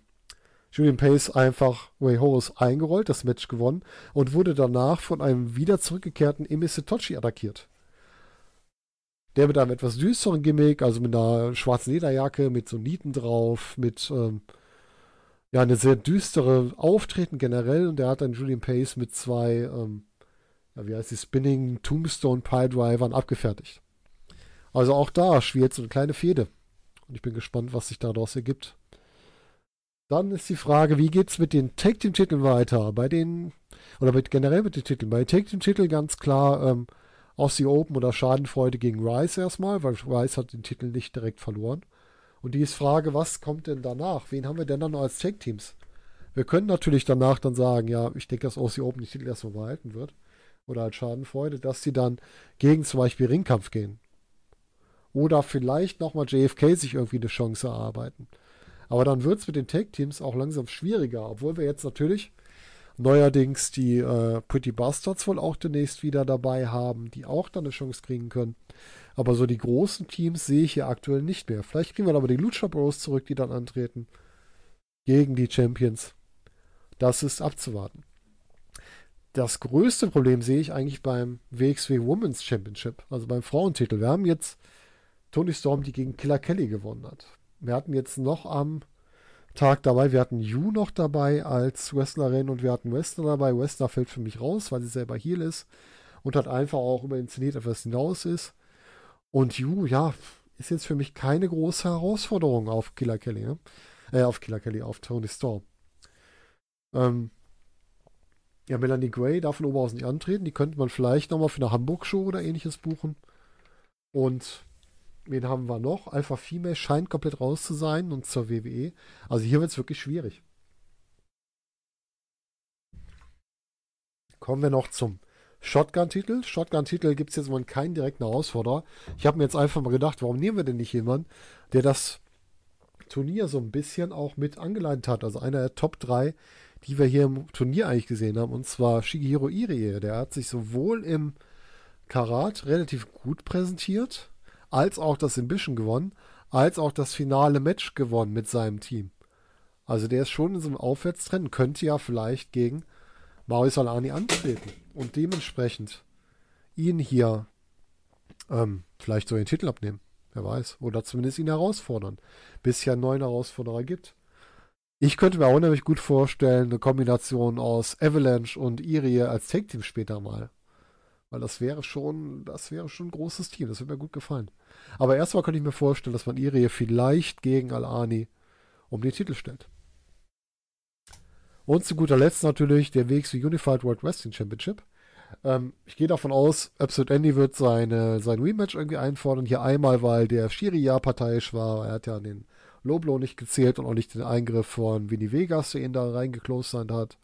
Julian Pace einfach Way Horus eingerollt, das Match gewonnen und wurde danach von einem wieder zurückgekehrten Emi Setochi attackiert. Der mit einem etwas düsteren Gimmick, also mit einer schwarzen Lederjacke, mit so Nieten drauf, mit ähm, ja, eine sehr düstere Auftreten generell und der hat dann Julian Pace mit zwei, ähm, ja, wie heißt die, Spinning Tombstone Pile Drivern abgefertigt. Also auch da schwirrt so eine kleine Fehde. Und ich bin gespannt, was sich daraus ergibt. Dann ist die Frage, wie geht es mit den Take Team Titeln weiter? Bei den oder mit, generell mit den Titeln. Bei Take Team Titeln ganz klar ähm, Aussie Open oder Schadenfreude gegen Rice erstmal, weil Rice hat den Titel nicht direkt verloren. Und die ist Frage, was kommt denn danach? Wen haben wir denn dann noch als Take Teams? Wir können natürlich danach dann sagen, ja, ich denke, dass Aussie Open die Titel erstmal behalten wird. Oder als Schadenfreude, dass sie dann gegen zum Beispiel Ringkampf gehen. Oder vielleicht nochmal JFK sich irgendwie eine Chance erarbeiten. Aber dann wird es mit den Tag-Teams auch langsam schwieriger, obwohl wir jetzt natürlich neuerdings die äh, Pretty Bastards wohl auch demnächst wieder dabei haben, die auch dann eine Chance kriegen können. Aber so die großen Teams sehe ich hier aktuell nicht mehr. Vielleicht kriegen wir aber die Lucha Bros zurück, die dann antreten gegen die Champions. Das ist abzuwarten. Das größte Problem sehe ich eigentlich beim WXW Women's Championship, also beim Frauentitel. Wir haben jetzt Tony Storm, die gegen Killer Kelly gewonnen hat. Wir hatten jetzt noch am Tag dabei, wir hatten Yu noch dabei als Wrestlerin und wir hatten Wester dabei. Wester fällt für mich raus, weil sie selber Heel ist und hat einfach auch über den Zenit etwas hinaus ist. Und Yu, ja, ist jetzt für mich keine große Herausforderung auf Killer Kelly, ne? Äh, auf Killer Kelly, auf Tony Storm. Ähm, ja, Melanie Gray darf von Oberhausen nicht antreten. Die könnte man vielleicht nochmal für eine Hamburg-Show oder ähnliches buchen. Und Wen haben wir noch? Alpha Female scheint komplett raus zu sein und zur WWE. Also hier wird es wirklich schwierig. Kommen wir noch zum Shotgun-Titel. Shotgun-Titel gibt es jetzt mal keinen direkten Herausforderer. Ich habe mir jetzt einfach mal gedacht, warum nehmen wir denn nicht jemanden, der das Turnier so ein bisschen auch mit angeleitet hat. Also einer der Top 3, die wir hier im Turnier eigentlich gesehen haben. Und zwar Shigehiro Irie. Der hat sich sowohl im Karat relativ gut präsentiert als auch das Ambition gewonnen, als auch das finale Match gewonnen mit seinem Team. Also der ist schon in so einem Aufwärtstrend, könnte ja vielleicht gegen Mario Salani antreten und dementsprechend ihn hier ähm, vielleicht so den Titel abnehmen. Wer weiß. Oder zumindest ihn herausfordern, bis es ja einen neuen Herausforderer gibt. Ich könnte mir auch nämlich gut vorstellen, eine Kombination aus Avalanche und Irie als Tag-Team später mal. Weil das wäre schon, das wäre schon ein großes Team. Das würde mir gut gefallen. Aber erstmal könnte ich mir vorstellen, dass man Irie vielleicht gegen Al-Ani um den Titel stellt. Und zu guter Letzt natürlich der WXW Unified World Wrestling Championship. Ähm, ich gehe davon aus, Absolute Andy wird seine, sein Rematch irgendwie einfordern. Hier einmal, weil der Shiri ja parteiisch war. Er hat ja den Loblo nicht gezählt und auch nicht den Eingriff von Vinny Vegas, der ihn da reingeklost hat.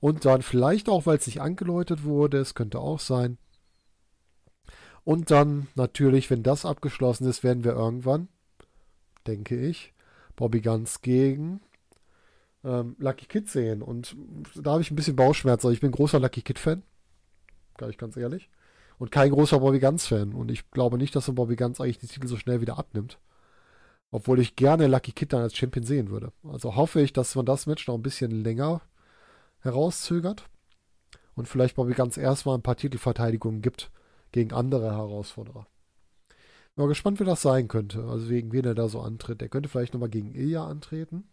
Und dann vielleicht auch, weil es nicht angeläutet wurde. Es könnte auch sein. Und dann natürlich, wenn das abgeschlossen ist, werden wir irgendwann, denke ich, Bobby Guns gegen ähm, Lucky Kid sehen. Und da habe ich ein bisschen Bauchschmerzen. Ich bin großer Lucky Kid-Fan. Gar ich ganz ehrlich. Und kein großer Bobby Guns-Fan. Und ich glaube nicht, dass der Bobby Guns eigentlich die Titel so schnell wieder abnimmt. Obwohl ich gerne Lucky Kid dann als Champion sehen würde. Also hoffe ich, dass man das Match noch ein bisschen länger herauszögert. Und vielleicht Bobby Guns erstmal ein paar Titelverteidigungen gibt gegen andere Herausforderer. Bin mal gespannt, wie das sein könnte. Also wegen wen er da so antritt. Er könnte vielleicht nochmal gegen Ilya antreten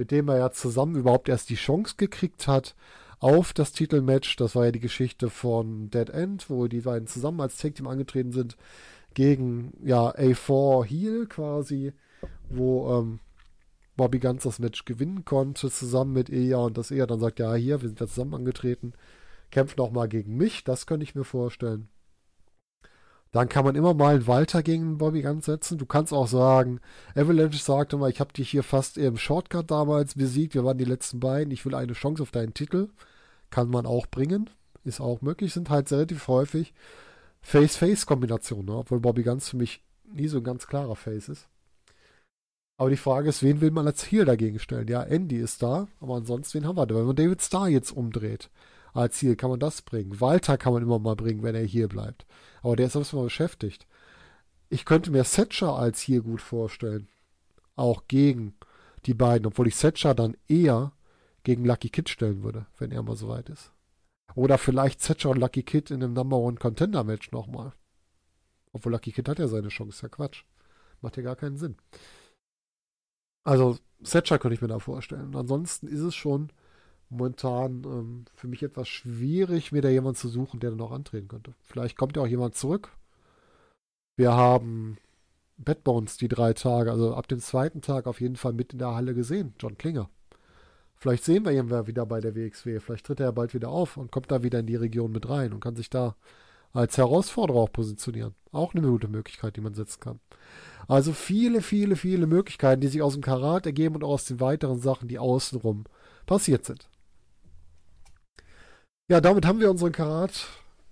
mit dem er ja zusammen überhaupt erst die Chance gekriegt hat auf das Titelmatch. Das war ja die Geschichte von Dead End, wo die beiden zusammen als Tag Team angetreten sind gegen ja A4 Heel quasi, wo ähm, Bobby ganz das Match gewinnen konnte zusammen mit Eya und dass er dann sagt, ja hier, wir sind ja zusammen angetreten, kämpft noch mal gegen mich, das könnte ich mir vorstellen. Dann kann man immer mal einen Walter gegen Bobby Guns setzen. Du kannst auch sagen, Avalanche sagte mal, ich habe dich hier fast im Shortcut damals besiegt. Wir waren die letzten beiden. Ich will eine Chance auf deinen Titel. Kann man auch bringen. Ist auch möglich. Sind halt relativ häufig Face-Face-Kombinationen. Ne? Obwohl Bobby Guns für mich nie so ein ganz klarer Face ist. Aber die Frage ist, wen will man als Heal dagegen stellen? Ja, Andy ist da, aber ansonsten, wen haben wir da? Wenn man David Starr jetzt umdreht, als Ziel kann man das bringen. Walter kann man immer mal bringen, wenn er hier bleibt. Aber der ist erstmal beschäftigt. Ich könnte mir Setcher als hier gut vorstellen. Auch gegen die beiden, obwohl ich Setcher dann eher gegen Lucky Kid stellen würde, wenn er mal so weit ist. Oder vielleicht Setcher und Lucky Kid in einem Number One Contender Match nochmal. Obwohl Lucky Kid hat ja seine Chance, ja Quatsch. Macht ja gar keinen Sinn. Also Setcher könnte ich mir da vorstellen. Ansonsten ist es schon momentan ähm, für mich etwas schwierig, mir da jemanden zu suchen, der dann auch antreten könnte. Vielleicht kommt ja auch jemand zurück. Wir haben Bad Bones die drei Tage, also ab dem zweiten Tag auf jeden Fall mit in der Halle gesehen, John Klinger. Vielleicht sehen wir ihn wieder bei der WXW. Vielleicht tritt er ja bald wieder auf und kommt da wieder in die Region mit rein und kann sich da als Herausforderer auch positionieren. Auch eine gute Möglichkeit, die man setzen kann. Also viele, viele, viele Möglichkeiten, die sich aus dem Karat ergeben und auch aus den weiteren Sachen, die außenrum passiert sind. Ja, damit haben wir unseren Karat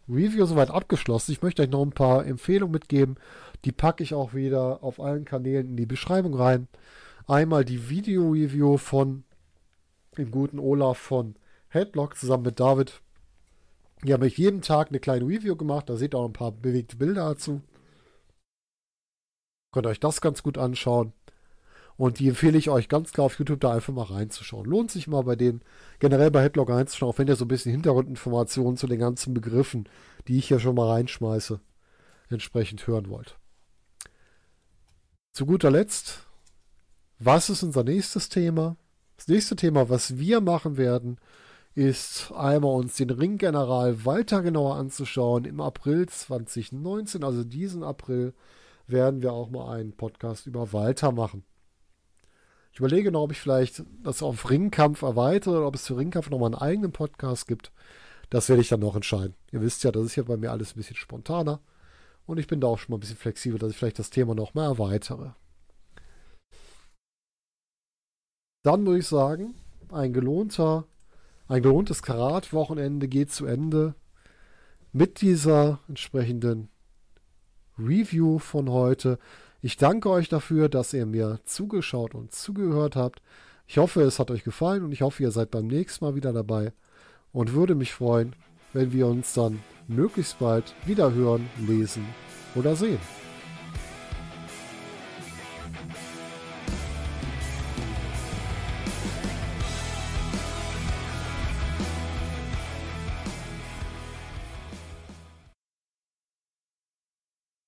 Review soweit abgeschlossen. Ich möchte euch noch ein paar Empfehlungen mitgeben. Die packe ich auch wieder auf allen Kanälen in die Beschreibung rein. Einmal die Video-Review von dem guten Olaf von Headlock zusammen mit David. Die haben euch jeden Tag eine kleine Review gemacht. Da seht ihr auch ein paar bewegte Bilder dazu. Könnt ihr euch das ganz gut anschauen. Und die empfehle ich euch ganz klar auf YouTube da einfach mal reinzuschauen. Lohnt sich mal bei denen, generell bei Headlock reinzuschauen, auch wenn ihr so ein bisschen Hintergrundinformationen zu den ganzen Begriffen, die ich hier schon mal reinschmeiße, entsprechend hören wollt. Zu guter Letzt, was ist unser nächstes Thema? Das nächste Thema, was wir machen werden, ist einmal uns den Ringgeneral Walter genauer anzuschauen. Im April 2019, also diesen April, werden wir auch mal einen Podcast über Walter machen. Ich überlege noch, ob ich vielleicht das auf Ringkampf erweitere oder ob es für Ringkampf nochmal einen eigenen Podcast gibt. Das werde ich dann noch entscheiden. Ihr wisst ja, das ist ja bei mir alles ein bisschen spontaner. Und ich bin da auch schon mal ein bisschen flexibel, dass ich vielleicht das Thema noch mal erweitere. Dann würde ich sagen, ein gelohnter, ein gelohntes Karat-Wochenende geht zu Ende mit dieser entsprechenden Review von heute. Ich danke euch dafür, dass ihr mir zugeschaut und zugehört habt. Ich hoffe, es hat euch gefallen und ich hoffe, ihr seid beim nächsten Mal wieder dabei und würde mich freuen, wenn wir uns dann möglichst bald wieder hören, lesen oder sehen.